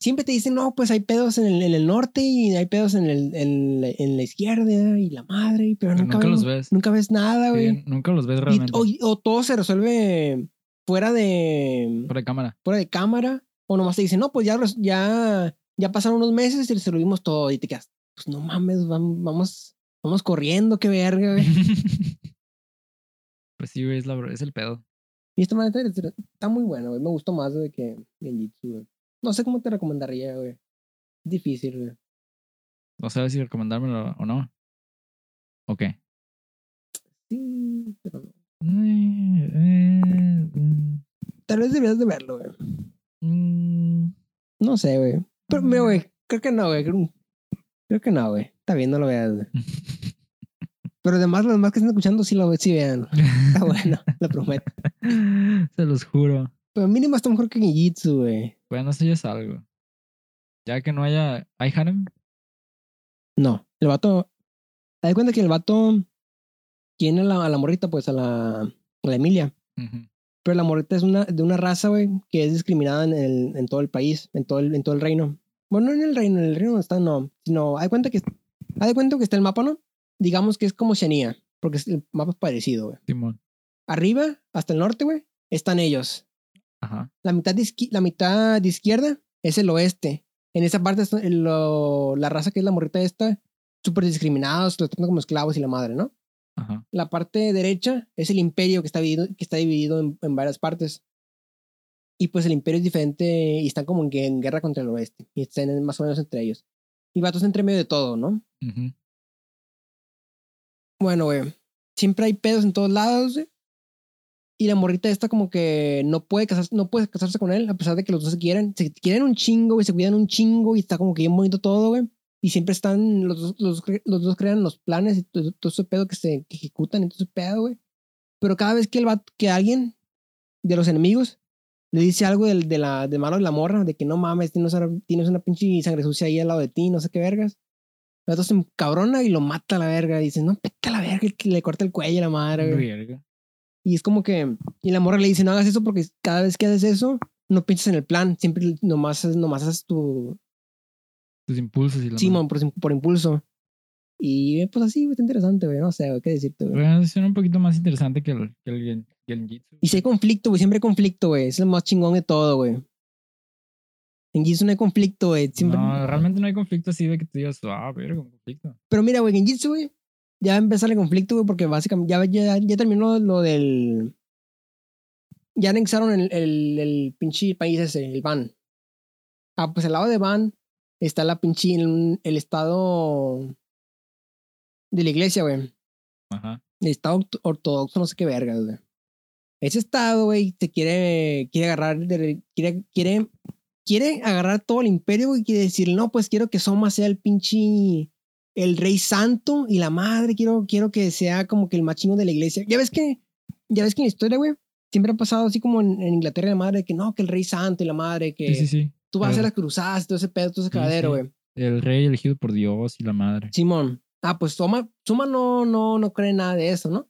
siempre te dicen, no, pues hay pedos en el, en el norte y hay pedos en, el, en, la, en la izquierda y la madre, pero Pero nunca, nunca los ves, ves. Nunca ves nada, Sí, güey. nunca los ves Y- realmente. o, o todo se resuelve fuera de, Por de cámara. fuera de cámara, o nomás te dicen, no, pues ya, ya, ya pasaron unos meses y resolvimos todo y te quedas, pues no mames, vam- vamos, vamos corriendo, qué verga, güey. pues sí, güey, es, la, es el pedo. Y esta manera está, muy buena, güey. Me gustó más güey, que Genjitsu, güey. No sé cómo te recomendaría, güey. Es difícil, güey. No sabes si recomendármelo o no. ¿O qué? Sí, pero no. Eh, eh, mm, Tal vez deberías de verlo, güey. mm, No sé, güey. Pero, güey, creo que no, güey. Creo, creo que no, güey. Está bien, no lo veas, güey. Pero además, los demás que están escuchando, sí lo sí vean. Está bueno, lo prometo. Se los juro. Pero mínimo está mejor que Genjitsu, güey. Bueno, eso ya es algo. Ya que no haya. ¿Hay harem? No, el vato. Te das cuenta que el vato tiene a la, a la morrita, pues, a la, a la Emilia. Pero la morrita es una, de una raza, güey, que es discriminada en, el- en todo el país, en todo el, en todo el reino. Bueno, no en el reino, en el reino donde está, no. Sino, hay cuenta que, hay cuenta que está el mapa, ¿no? Digamos que es como Xenia, porque es- el mapa es parecido, güey. Arriba, hasta el norte, güey, están ellos. Ajá. La mitad de, la mitad de izquierda es el oeste. En esa parte, lo- la raza que es la morrita esta, súper discriminados, los tratan como esclavos y la madre, ¿no? Ajá. La parte derecha es el imperio que está dividido, que está dividido en, en varias partes. Y pues el imperio es diferente y están como en, gue- en guerra contra el oeste. Y están más o menos entre ellos. Y vatos entre medio de todo, ¿no? Ujú. Bueno, güey. Siempre hay pedos en todos lados, güey. Y la morrita esta como que no puede casarse, no puede casarse con él, a pesar de que los dos se quieren. Se quieren un chingo, güey, se cuidan un chingo y está como que bien bonito todo, güey. Y siempre están, los dos, los, los dos crean los planes y todo, todo ese pedo que se ejecutan y todo ese pedo, güey. Pero cada vez que, el vato- que alguien de los enemigos le dice algo del, de, la, de malo de la morra, de que no mames, tienes una, tienes una pinche sangre sucia ahí al lado de ti, no sé qué vergas. El vato se encabrona y lo mata a la verga. Y dice, no, peta la verga, y le corta el cuello a la madre, güey. Verga. Y es como que. Y la morra le dice: No hagas eso porque cada vez que haces eso, no piensas en el plan. Siempre nomás, nomás haces tu. Tus impulsos y la Simón por, por impulso. Y pues así, está interesante, güey. No sé, güey, qué decirte, güey. Bueno, suena un poquito más interesante que el, que el, que el Jitsu. Y si hay conflicto, güey, siempre hay conflicto, güey. Es lo más chingón de todo, güey. En Jitsu no hay conflicto, güey. Siempre... No, realmente no hay conflicto así de que te digas, ah, verga, un conflicto. Pero mira, güey, en Jitsu, güey, ya va a empezar el conflicto, güey, porque básicamente ya, ya, ya terminó lo del. Ya anexaron el, el, el pinche país ese, el Van. Ah, pues al lado de Van está la pinche. El, el estado. De la iglesia, güey. Ajá. El estado orto- ortodoxo, no sé qué vergas, güey. Ese estado, güey, te quiere, quiere agarrar, de- quiere, quiere, quiere agarrar todo el imperio, güey, quiere decir, no, pues quiero que Soma sea el pinche, el rey santo y la madre, quiero, quiero que sea como que el más chingón de la iglesia. Ya ves que, ya ves que en la historia, güey, siempre ha pasado así como en, en Inglaterra, la madre, que no, que el rey santo y la madre, que Sí, sí, sí. tú vas a hacer las cruzadas, y todo ese pedo, todo ese sí. güey. El rey elegido por Dios y la madre. Simón. Ah, pues Soma, Soma no, no, no cree nada de eso, ¿no?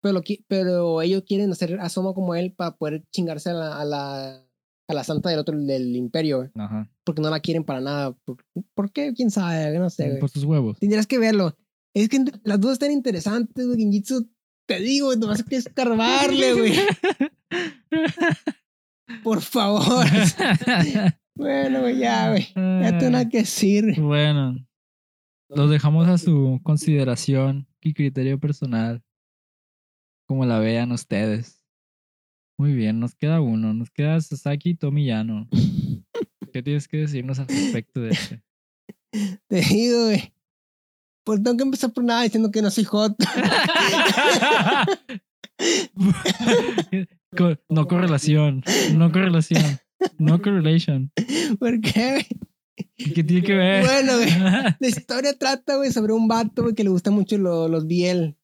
Pero, lo pero ellos quieren hacer a Soma como él para poder chingarse a la, a la, a la santa del otro, del imperio, güey. Ajá. Porque no la quieren para nada. ¿Por, por qué? ¿Quién sabe? No sé, güey. Por tus huevos. Tendrías que verlo. Es que las dudas están interesantes, güey. Genjitsu, te digo, nomás que escarbarle, güey. Por favor. bueno, güey, ya, güey. Ya tengo nada que decir. Bueno, los dejamos a su consideración y criterio personal. Como la vean ustedes. Muy bien, nos queda uno. Nos queda Sasaki Tomiyano. ¿Qué tienes que decirnos al respecto de este? Te digo, güey. Pues tengo que empezar por nada diciendo que no soy hot. No correlación. No correlación. No correlation. ¿Por qué, güey? ¿Qué tiene que ver? Bueno, güey. La historia trata, güey, sobre un vato, güey, que le gustan mucho lo- los BL.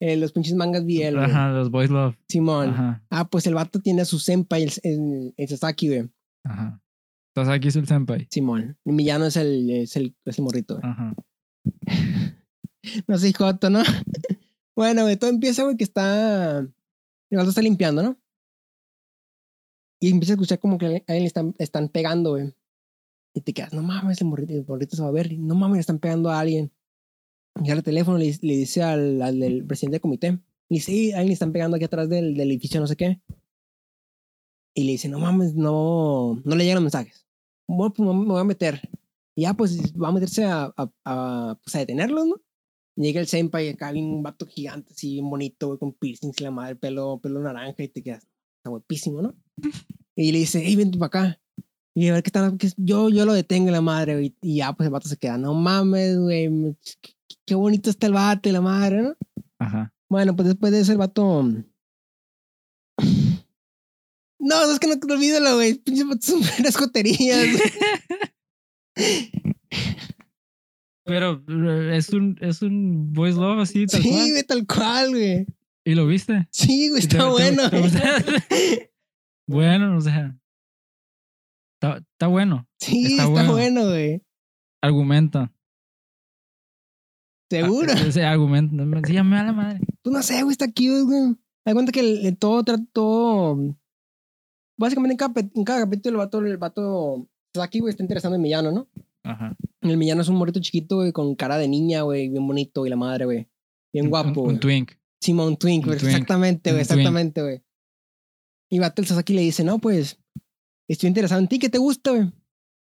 Eh, los pinches mangas BL. Ajá, los boys love. Simón. Ajá, Ah, pues el vato tiene a su senpai, el, el, el Sasaki, güey. ajá. Sasaki es el senpai. Simón. El villano es el, es el, es el morrito, güey. Ajá. No soy joto, ¿no? bueno, güey, todo empieza, güey, que está. El vato está limpiando, ¿no? Y empieza a escuchar como que a él le están, están pegando, güey. Y te quedas, no mames, el morrito, el morrito se va a ver. No mames, le están pegando a alguien. Y al teléfono le, le dice al, al del presidente del comité. Le dice, sí, alguien le están pegando aquí atrás del, del edificio, no sé qué. Y le dice, no mames, no, no le llegan los mensajes. Bueno, pues me voy a meter. Y ya, pues va a meterse a, a, a, pues, a detenerlos, ¿no? Llega el senpai acá, bien un vato gigante, así bien bonito, güey, con piercings y la madre, pelo, pelo naranja, y te quedas, está guapísimo, ¿no? Y le dice, hey, vente para acá. Y a ver qué tal, qué- yo, yo lo detengo, la madre, güey. Y ya, pues el vato se queda, no mames, güey, qué, bonito está el vato y la madre, ¿no? Ajá. Bueno, pues después de eso el vato... No, es que no te olvídalo, güey. Pinches vatos son güey. Pero eh, es un, es un boys love así, tal Sí, cual. güey, tal cual, güey. ¿Y lo viste? Sí, güey, ¿Y te- está te- bueno. te bueno, o sea. Está, está bueno. Sí, Está está, bueno. bueno, güey. Argumenta. Seguro. Ah, Ese argumento. Sí, ya me da la madre. Pues no sé, güey, está cute, güey. Hay cuenta que el, el todo trató. Básicamente en cada, en cada capítulo el vato, el vato Saki, güey, está interesando en el villano, ¿no? Ajá. El villano es un morrito chiquito, güey, con cara de niña, güey, bien bonito, y la madre, güey. Bien guapo, Un, un twink. Simón Twink, un güey. twink, Exactamente, güey, twink. exactamente, güey. Y vato el Sasaki le dice, no, pues, estoy interesado en ti, ¿qué te gusta, güey?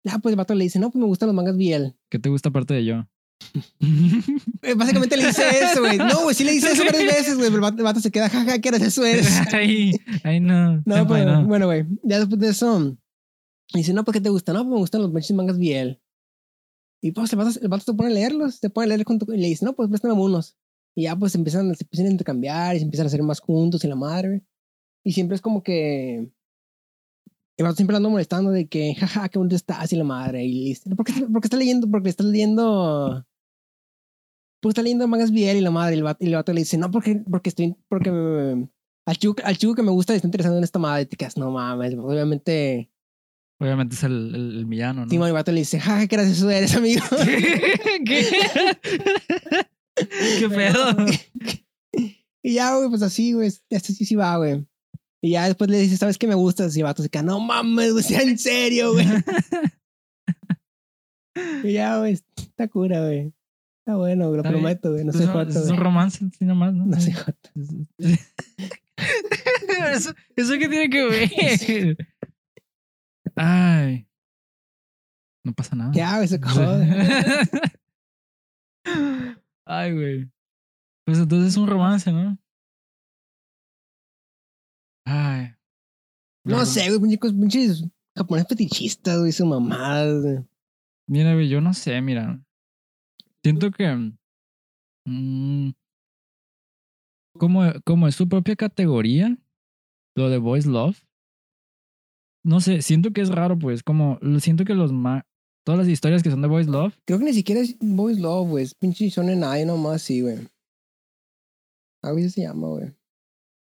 Ah, pues el vato le dice, no, pues me gustan los mangas BL. ¿Qué te gusta aparte de yo? Eh, Básicamente le dice eso, güey. No, güey, sí le dice eso varias veces, güey. Pero el vato, se queda, jaja, ¿qué eres? Eso eres. ay, ay, no. No, pero no. bueno, güey. Ya después de eso, dice, no, ¿por qué te gusta? No, pues me gustan los pinches mangas BL. Y pues el vato, el vato se pone a leerlos, se pone a leer junto, y le dice, no, pues préstame unos. Y ya pues empiezan, se empiezan a intercambiar y se empiezan a hacer más juntos y la madre. Y siempre es como que. El vato siempre ando molestando de que, jaja, qué bonito estás y la madre. Y dice, ¿por qué, por qué está leyendo? Porque estás leyendo. Porque está leyendo mangas BL y la madre. Y el vato, y el vato le dice, no, porque, porque estoy. Porque me- al, chico, al chico que me gusta le está interesando en esta madre. Y te quedas, no mames. Obviamente. Obviamente es el, el, el villano, ¿no? Simón, el vato le dice, jaja, qué gracioso eres, amigo. ¿Qué? ¿Qué pedo? y ya, güey, pues así, güey. Esto sí, sí va, güey. Y ya después le dice, ¿sabes qué me gustas? Y el vato se queda, no mames, güey, sea en serio, güey. y ya, güey, está cura, güey. Está bueno, lo Está prometo, güey. No sé un- joto, es un romance, así nomás, ¿no? No sé joto. eso, ¿Eso qué tiene que ver? Ay. No pasa nada. Ya, güey, se. Ay, güey. Pues entonces es un romance, ¿no? Ay. No sé, güey, pinches, pinches japoneses fetichistas, güey, su mamada, güey. Mira, güey, yo no sé, mira. Siento que. mm, como, como es su propia categoría, lo de Boys Love. No sé, siento que es raro, pues. Como. Siento que los ma Todas las historias que son de Boys Love. Creo que ni siquiera es Boys Love, güey. Es pinche Shonen Ai nomás, sí, güey. Algo se llama, güey.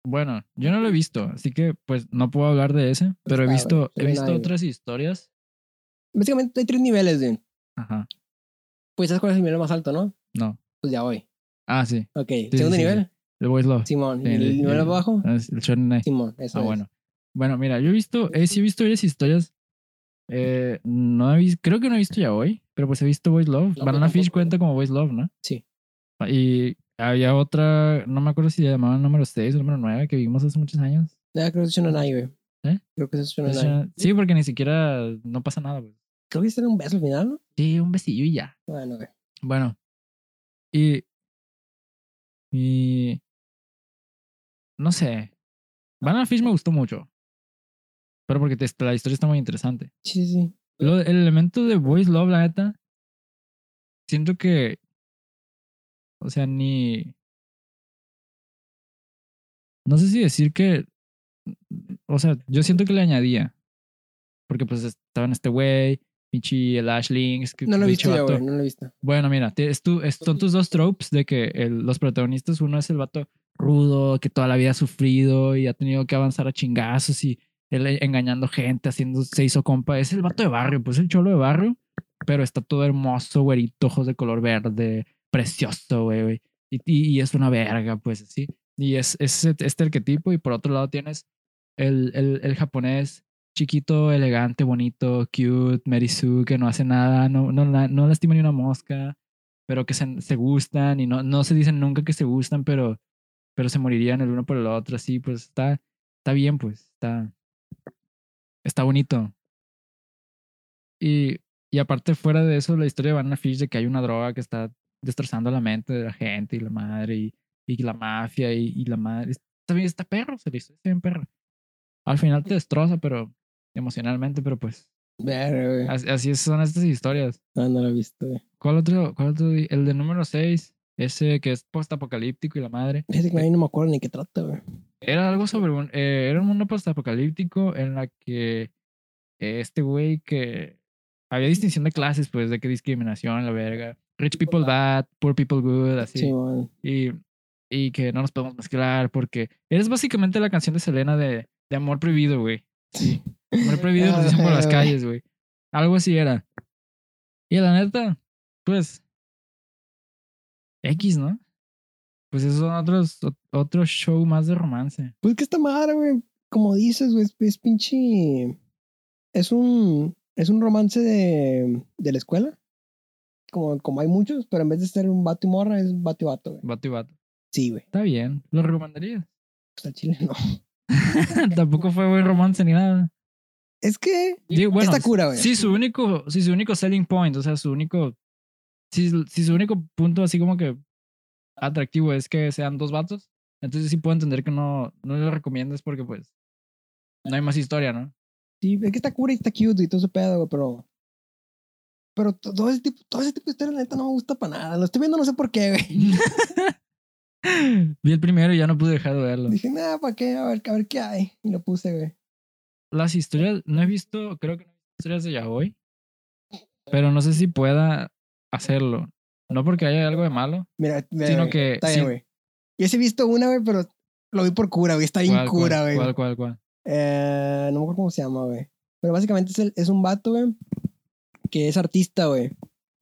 Bueno, yo no lo he visto, así que pues no puedo hablar de ese. Pero he visto, he visto otras historias. Básicamente hay tres niveles, güey. Ajá. Pues sabes cuál es el nivel más alto, ¿no? No. Pues ya voy. Ah, sí. Ok, sí, segundo sí, nivel, El Boys Love. Simón. Sí, ¿Y el el- nivel el- abajo? Ah, El Shonen. Simón, eso Ah, es. bueno. Bueno, mira, yo he visto, eh, sí he visto varias historias. Eh, no he visto, creo que no he visto ya hoy, pero pues he visto Boys Love. No, Banana Fish cuenta como Boys Love, ¿no? Sí. Y había otra, no me acuerdo si se llamaba número 6 o número 9 que vimos hace muchos años. Ya, creo que es Ai, güey. ¿Eh? Creo que es Shonen Ai. Sí, porque ni siquiera no pasa nada, pues. Creo que es un beso al final, ¿no? Sí, un besillo y ya. Bueno, güey. Bueno. Y. Y. No sé. Banana Fish me gustó mucho. Pero porque te- la historia está muy interesante. Sí, sí, sí. Lo- el elemento de Boys Love, la neta. Siento que. O sea, ni. No sé si decir que. O sea, yo siento que le añadía. Porque pues estaban este güey, pinche el Ashlings. que- No lo he visto güey. No lo he visto. Bueno, mira, es tu- es- son tus dos tropes de que el- los protagonistas, uno es el vato rudo, que toda la vida ha sufrido y ha tenido que avanzar a chingazos y él e- engañando gente, haciendo, se hizo compa. Es el vato de barrio, pues el cholo de barrio, pero está todo hermoso, güerito, ojos de color verde, precioso, güey. Y, y- y es una verga, pues así. Y es, es este arquetipo y por otro lado tienes el, el, el japonés chiquito, elegante, bonito, cute, Mary Sue, que no hace nada, no, no, no lastima ni una mosca, pero que se, se gustan y no, no se dicen nunca que se gustan, pero, pero se morirían el uno por el otro, así, pues está, está bien, pues, está, está bonito. Y, y aparte, fuera de eso, la historia de Banana Fish de que hay una droga que está destrozando la mente de la gente y la madre y, y la mafia y, y la madre. Está bien, está perro, se le hizo, está bien perro. Al final te destroza, pero emocionalmente, pero pues así, así son estas historias. No, no lo he visto, güey. ¿Cuál otro? ¿Cuál otro? El de número 6, ese que es postapocalíptico y la madre. Fíjate que ahí no me acuerdo ni qué trata, güey. Era algo sobre un. eh, era un mundo postapocalíptico en la que eh, este güey que. Había distinción de clases, pues, de qué discriminación, la verga. Rich people bad, poor people good, así. Sí, y, y que no nos podemos mezclar porque eres básicamente la canción de Selena de, de Amor Prohibido, güey. Sí. Amor Prohibido nos dicen por las calles, güey. Algo así era. Y la neta, pues. X, ¿no? Pues esos son otros, ot- otro show más de romance. Pues que esta madre, güey, como dices, güey, es, es pinche. Es un. Es un romance de, de la escuela. Como, como hay muchos, pero en vez de ser un vato y morra, es vato y vato, güey. Vato y vato. Sí, güey. Está bien. ¿Lo recomendarías? Pues al chile no. Tampoco fue buen romance ni nada. Es que. Digo, bueno, Está cura, güey. Sí, su único, sí, su único selling point, o sea, su único si, si su único punto así como que atractivo es que sean dos vatos, entonces sí puedo entender que no, no lo recomiendes porque pues no hay más historia, ¿no? Sí, es que está cura y está cute y todo ese pedo, güey, pero. Pero to- todo ese tipo, todo ese tipo de historia, la neta, no me gusta para nada. Lo estoy viendo, no sé por qué, güey. Vi el primero y ya no pude dejar de verlo. Dije, nada, ¿para qué? A ver, a ver qué hay. Y lo puse, güey. Las historias, no he visto, creo que no he visto historias de Yaoi, pero no sé si pueda hacerlo. No porque haya algo de malo, Mira, mira, sino güey, que Está sí- bien, güey. Yo sí he visto una, güey, pero lo vi por cura, güey. Está bien ¿Cuál, cuál, cura, güey. ¿Cuál, cuál, cuál? Eh, no me acuerdo cómo se llama, güey. Pero básicamente es, el- es un vato, güey, que es artista, güey.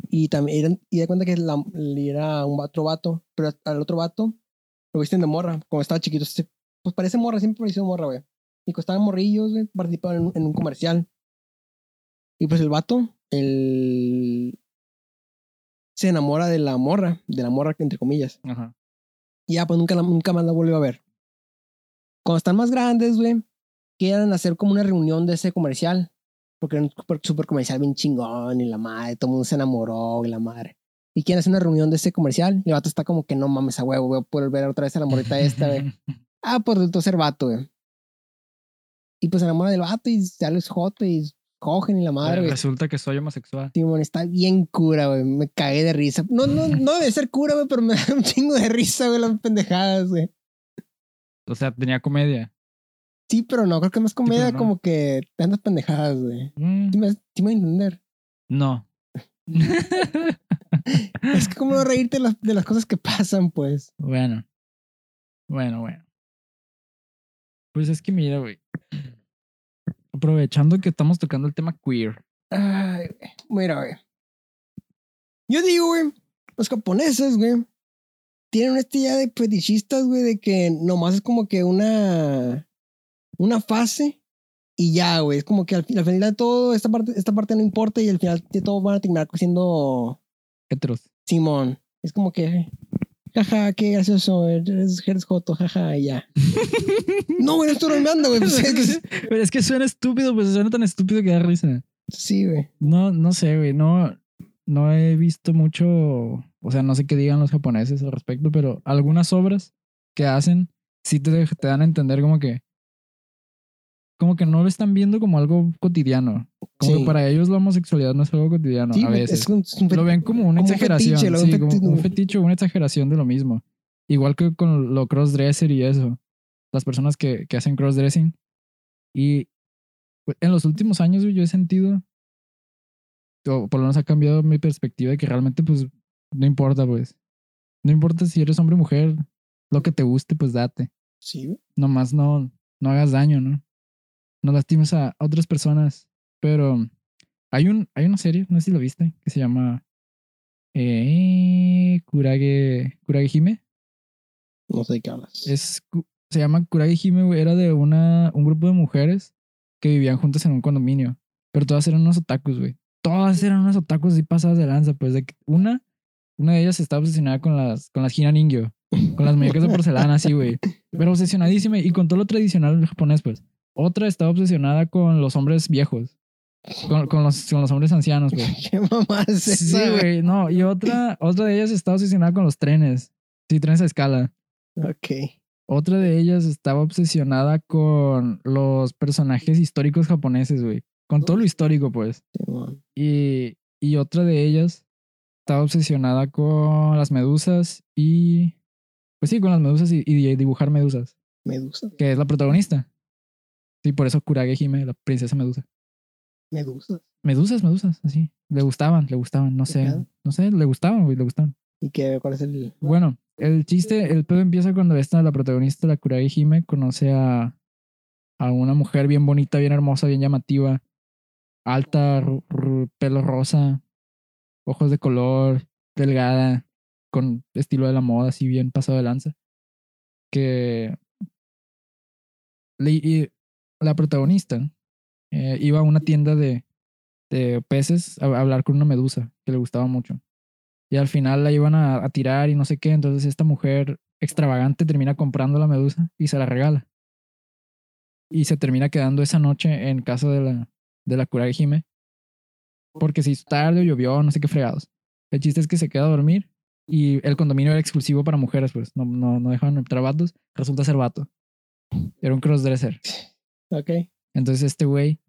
Y también, y da cuenta que la, era un otro vato, pero al otro vato lo visten de morra, como estaba chiquito. pues parece morra, siempre pareció morra, güey. Y costaban morrillos, güey, participaban en, un- en un comercial. Y pues el vato, el... Se enamora de la morra, de la morra, entre comillas. Ajá. Y ya, pues nunca, nunca más la volvió a ver. Cuando están más grandes, güey, quieren hacer como una reunión de ese comercial. Porque era un super, super comercial bien chingón y la madre, todo el mundo se enamoró y la madre. Y quieren hacer una reunión de ese comercial. Y el vato está como que no mames a huevo, voy a poder ver otra vez a la morrita esta, güey. Ah, pues resultó ser vato, güey. Y pues se enamora del vato y sale joto y cogen y la madre, güey. Resulta que soy homosexual. Simón, está bien cura, güey. Me cagué de risa. No, no, no debe ser cura, güey, pero me da un chingo de risa, güey, las pendejadas, güey. O sea, tenía comedia. Sí, pero no, creo que más comedia no. como que tantas pendejadas, güey. Mm, Sí me, sí me a entender. no. Es que como no reírte de las, de las cosas que pasan, pues. Bueno. Bueno, bueno. Pues es que mira, güey. Aprovechando que estamos tocando el tema queer. Ay, güey. Mira, güey. Yo digo, güey, los japoneses, güey, tienen esta idea de fetichistas, güey, de que nomás es como que una, una fase y ya, güey. Es como que al, al final de todo, esta parte, esta parte no importa y al final de todo van a terminar siendo Heteros. Simón. Es como que, jaja, qué gracioso, eres, eres joto, jaja, y ya. no, güey, no estoy bromeando, güey. Pues, es que- Pero es que suena estúpido, pues suena tan estúpido que da risa. sí, güey. No, no sé, güey. No, no he visto mucho. O sea, no sé qué digan los japoneses al respecto, pero algunas obras que hacen sí te, te dan a entender como que. Como que no lo están viendo como algo cotidiano. Como Sí. que para ellos la homosexualidad no es algo cotidiano Sí, a veces. es un, es un Lo ven como una como exageración. fetiche, como un fetiche o una exageración de lo mismo. Igual que con lo crossdresser y eso. Las personas que, que hacen crossdressing. Y pues, en los últimos años yo he sentido, o por lo menos ha cambiado mi perspectiva de que realmente pues no importa pues. No importa si eres hombre o mujer, lo que te guste pues date. Sí. Nomás no, no hagas daño, ¿no? No lastimes a otras personas. Pero hay, un, hay una serie, no sé si lo viste, que se llama eh, Kurage, Kurage Hime. No sé de qué hablas. Es, se llama Kurage Hime, güey. Era de una, un grupo de mujeres que vivían juntas en un condominio. Pero todas eran unos otakus, güey. Todas eran unos otakus y pasadas de lanza. Pues de que una, una de ellas estaba obsesionada con las, con las Hina Ningyo. Con las muñecas de porcelana, así, güey. Pero obsesionadísima y con todo lo tradicional japonés, pues. Otra estaba obsesionada con los hombres viejos. Con, con los, con los hombres ancianos, pues. ¿Qué mamá es Sí, güey. No, y otra, otra de ellas estaba obsesionada con los trenes. Sí, trenes a escala. Ok. Otra de ellas estaba obsesionada con los personajes históricos japoneses, güey. Con todo lo histórico, pues. Y, y otra de ellas estaba obsesionada con las medusas y... Pues sí, con las medusas y, y dibujar medusas. Medusa. Que es la protagonista. Sí, por eso Kurage Hime, la princesa medusa. Medusa. Medusas, medusas, así. Le gustaban, le gustaban, no ¿Qué sé. No sé, le gustaban, güey, le gustaban. ¿Y qué? ¿Cuál es el...? Bueno, el chiste, el pedo empieza cuando esta, la protagonista, la Kurage Hime, conoce a, a una mujer bien bonita, bien hermosa, bien llamativa, alta, pelo rosa, ojos de color, delgada, con estilo de la moda, así bien pasado de lanza. Que le- y la protagonista eh, iba a una tienda de, de peces a, hablar con una medusa que le gustaba mucho. Y al final la iban a, tirar y no sé qué. Entonces esta mujer extravagante termina comprando la medusa y se la regala. Y se termina quedando esa noche en casa de la, de la Kurage Hime. Porque se hizo tarde o llovió, no sé qué fregados. El chiste es que se queda a dormir y el condominio era exclusivo para mujeres, pues no, no, no dejaban entrar vatos. Resulta ser vato. Era un crossdresser. Ok. Entonces este güey,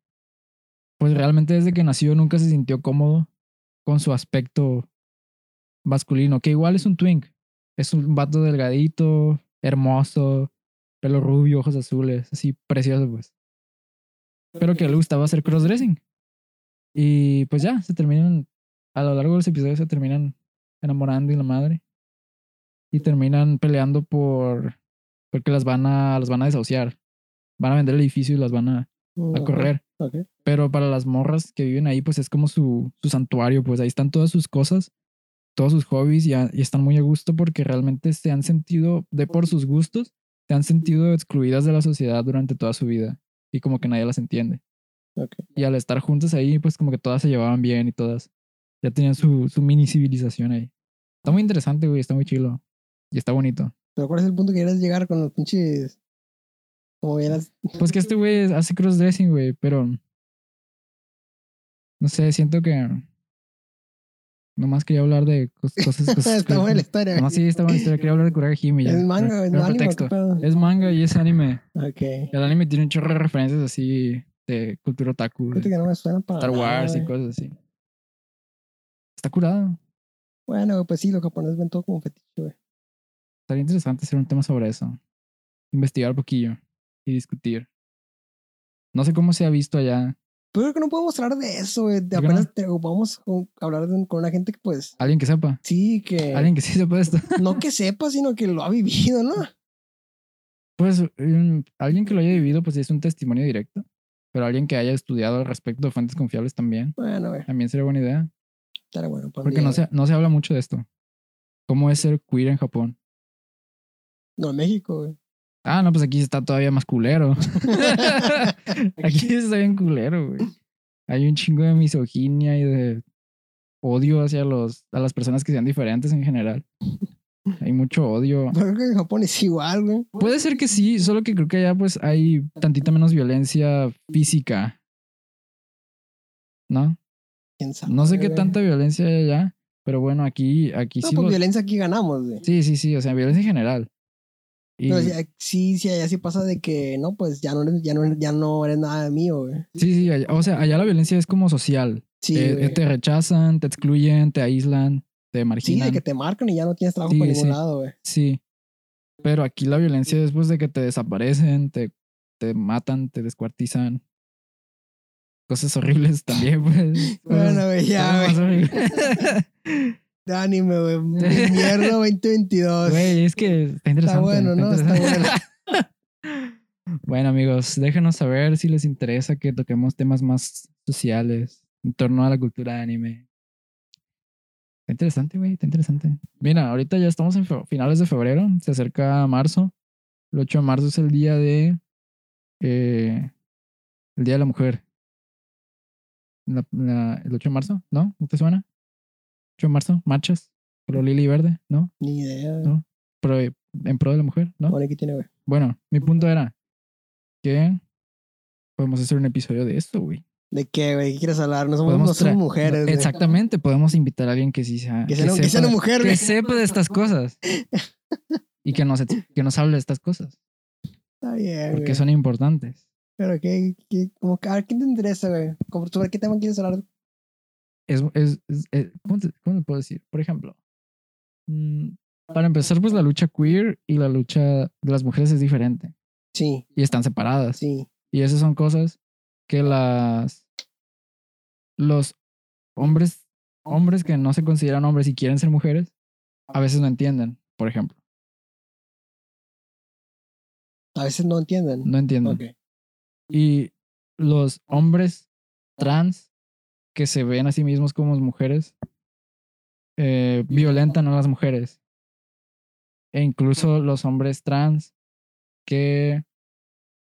pues realmente desde que nació nunca se sintió cómodo con su aspecto masculino, que igual es un twink. Es un vato delgadito, hermoso, pelo rubio, ojos azules, así precioso, pues. Pero que le gustaba hacer crossdressing. Y pues ya, se terminan, a lo largo de los episodios se terminan enamorando y la madre. Y terminan peleando por, porque las van a, las van a desahuciar. Van a vender el edificio y las van a, a correr. Pero para las morras que viven ahí, pues es como su, su santuario, pues ahí están todas sus cosas, todos sus hobbies y, a- y están muy a gusto porque realmente se han sentido, de por sus gustos, se han sentido excluidas de la sociedad durante toda su vida y como que nadie las entiende. Y al estar juntas ahí, pues como que todas se llevaban bien y todas ya tenían su, su mini civilización ahí. Está muy interesante, güey, está muy chilo y está bonito. Pero ¿cuál es el punto que quieres llegar con los pinches. Como vieras. Pues que este güey hace crossdressing, güey, pero. No sé, siento que. Nomás quería hablar de cos- cosas. cosas Está buena la historia. güey. No, sí, está buena historia. Quería hablar de Kurage Hime ya. Es manga, es era anime. pretexto. ¿qué pedo? Es manga y es anime. Ok. El anime tiene un chorro de referencias así de cultura otaku, de que no me suena para. Star nada, Wars y cosas así. Está curado. Bueno, pues sí, los japoneses ven todo como fetiche, güey. Estaría interesante hacer un tema sobre eso. Investigar un poquillo y discutir. No sé cómo se ha visto allá. Pero creo que no podemos hablar de eso, güey. De ¿Por qué no? Apenas te- vamos con- a hablar de- con una gente que, pues, Alguien que sepa. sí, que. Alguien que sí sepa esto. No que sepa, sino que lo ha vivido, ¿no? Pues mm, alguien que lo haya vivido, pues es un testimonio directo. Pero alguien que haya estudiado al respecto de fuentes confiables también. Bueno, güey. También sería buena idea. Estaría bueno. un Porque día, no se, no se habla mucho de esto. ¿Cómo es ser queer en Japón? No, en México, güey. Ah, no, pues aquí está todavía más culero. aquí está bien culero, güey. Hay un chingo de misoginia y de odio hacia los, a las personas que sean diferentes en general. Hay mucho odio. Creo que en Japón es igual, güey. Puede ser que sí, solo que creo que allá pues hay tantita menos violencia física. ¿No? ¿Quién sabe, No sé qué güey? tanta violencia hay allá, pero bueno, aquí, aquí No, sí. pues violencia aquí ganamos, güey. Sí, sí, sí, o sea, violencia en general. Y, Pero sí, sí, sí, allá sí pasa de que, no, pues ya no eres, ya no, ya no eres nada mío, güey. sí, sí, allá- o sea, allá la violencia es como social. Sí, Eh, te rechazan, te excluyen, te aíslan, te Sí, marginan. de que te marcan y ya no tienes trabajo Sí, por ningún sí. lado, güey. Sí. Pero aquí la violencia es pues de que te desaparecen, te, te matan, te descuartizan. Cosas horribles también, pues. Bueno, güey, ya, güey. De anime, güey. Mierda 2022. Güey, es que está interesante. Está bueno, ¿no? Está bueno. Bueno, amigos, déjenos saber si les interesa que toquemos temas más sociales en torno a la cultura de anime. Está interesante, güey, está interesante. Mira, ahorita ya estamos en finales de febrero, se acerca marzo. El 8 de marzo es el día de. eh, el Día de la Mujer. La- la- ¿El 8 de marzo? ¿No? ¿No te suena? 8 de marzo, marchas. Color lila y verde, ¿no? Ni idea. No. Pro- en pro de la mujer, ¿no? Bueno, aquí tiene, güey. Bueno, mi punto era que podemos hacer un episodio de esto, güey. ¿De qué, güey? ¿Qué quieres hablar? No somos, no mujeres, güey. Exactamente, podemos invitar a alguien que sí sea. Que sea, una- que sea sepa- una mujer, que güey. sepa de estas cosas. Y que nos, que nos hable de estas cosas. Está bien, Porque güey. son importantes. Pero qué, qué, como, que- a ver, ¿qué te interesa, güey? ¿Sobre qué tema quieres hablar? Es, es, es- es- ¿cómo, te, cómo te puedo decir? Por ejemplo, mm, para empezar, pues la lucha queer y la lucha de las mujeres es diferente. Sí, Y están separadas. sí. Y esas son cosas que las los hombres hombres que no se consideran hombres y quieren ser mujeres a veces no entienden, por ejemplo. A veces no entienden. No entienden. Y los hombres trans que se ven a sí mismos como mujeres eh, violentan a las mujeres. E incluso los hombres trans que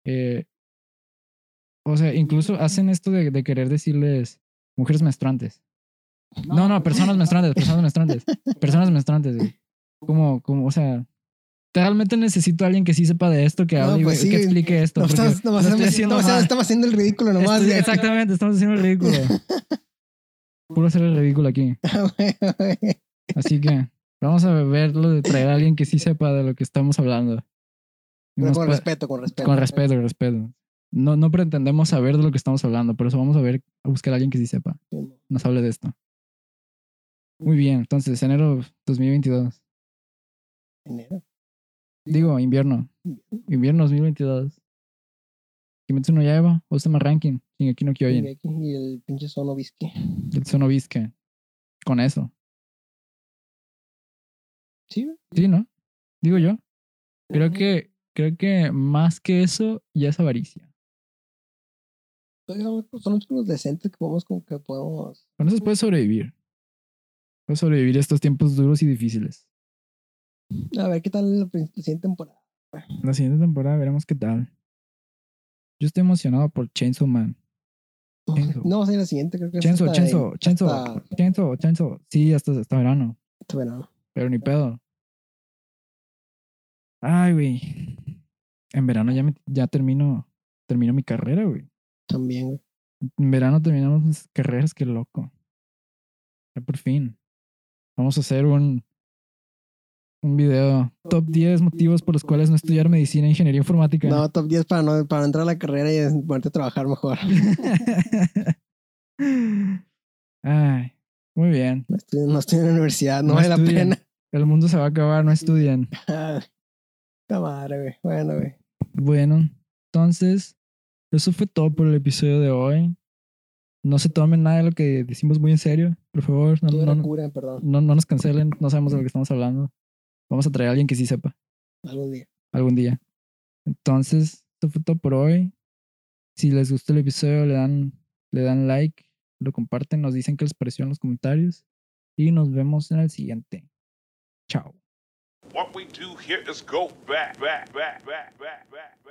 eh, o sea, incluso hacen esto de, de querer decirles mujeres menstruantes. No, no, personas menstruantes, personas menstruantes. Personas menstruantes, güey. Como, como, o sea, realmente necesito a alguien que sí sepa de esto, que hable pues que explique esto. No, estamos, haciendo estamos el ridículo nomás. Estoy- exactamente, estamos haciendo el ridículo. puro hacer el ridículo aquí. Así que vamos a verlo de traer a alguien que sí sepa de lo que estamos hablando. Pero con respeto, con respeto. Con respeto, con respeto. No, no pretendemos saber de lo que estamos hablando, por eso vamos a ver, a buscar a alguien que sí sepa, nos hable de esto. Muy bien, entonces, enero 2022. Enero. Digo, invierno. Invierno 2022. Kimetsu no Yaiba, Ostama Ranking, Shingeki no Kyojin, Y y el pinche Sono Whisky. y el Sonovisque. Con eso. Sí. Sí, ¿no? Digo yo. Creo que, creo que más que eso ya es avaricia. Son son los decentes que podemos, como que podemos. Con eso puedes sobrevivir. Puedes sobrevivir estos tiempos duros y difíciles. A ver qué tal la, siguiente temporada. La siguiente temporada veremos qué tal. Yo estoy emocionado por Chainsaw Man. Chainsaw. No, va a ser la siguiente, creo que es Chainsaw, hasta Chainsaw, Chainsaw, hasta- Chainsaw, Chainsaw. Sí, hasta, hasta verano. hasta verano. Pero ni pedo. Ay, güey. En verano ya, me- ya termino, termino mi carrera, güey. También, güey. En verano terminamos mis carreras, qué loco. Ya por fin. Vamos a hacer un, un video. Top 10 motivos por los cuales no estudiar medicina e ingeniería informática. No, top 10 para no, para entrar a la carrera y ponerte a trabajar mejor. Ay, muy bien. No estoy, no en la universidad, no, No vale la estudien. pena. El mundo se va a acabar, no estudien. Cámara, güey. Bueno, güey. Bueno, entonces, eso fue todo por el episodio de hoy. No se tomen nada de lo que decimos muy en serio, por favor. No, no, no nos cancelen, no sabemos de lo que estamos hablando. Vamos a traer a alguien que sí sepa Algún día. algún día. Entonces, esto fue todo por hoy. Si les gustó el episodio, le dan, le dan like, lo comparten, nos dicen qué les pareció en los comentarios. Y nos vemos en el siguiente. Chao. What we do here is go back, back, back, back, back, back, back.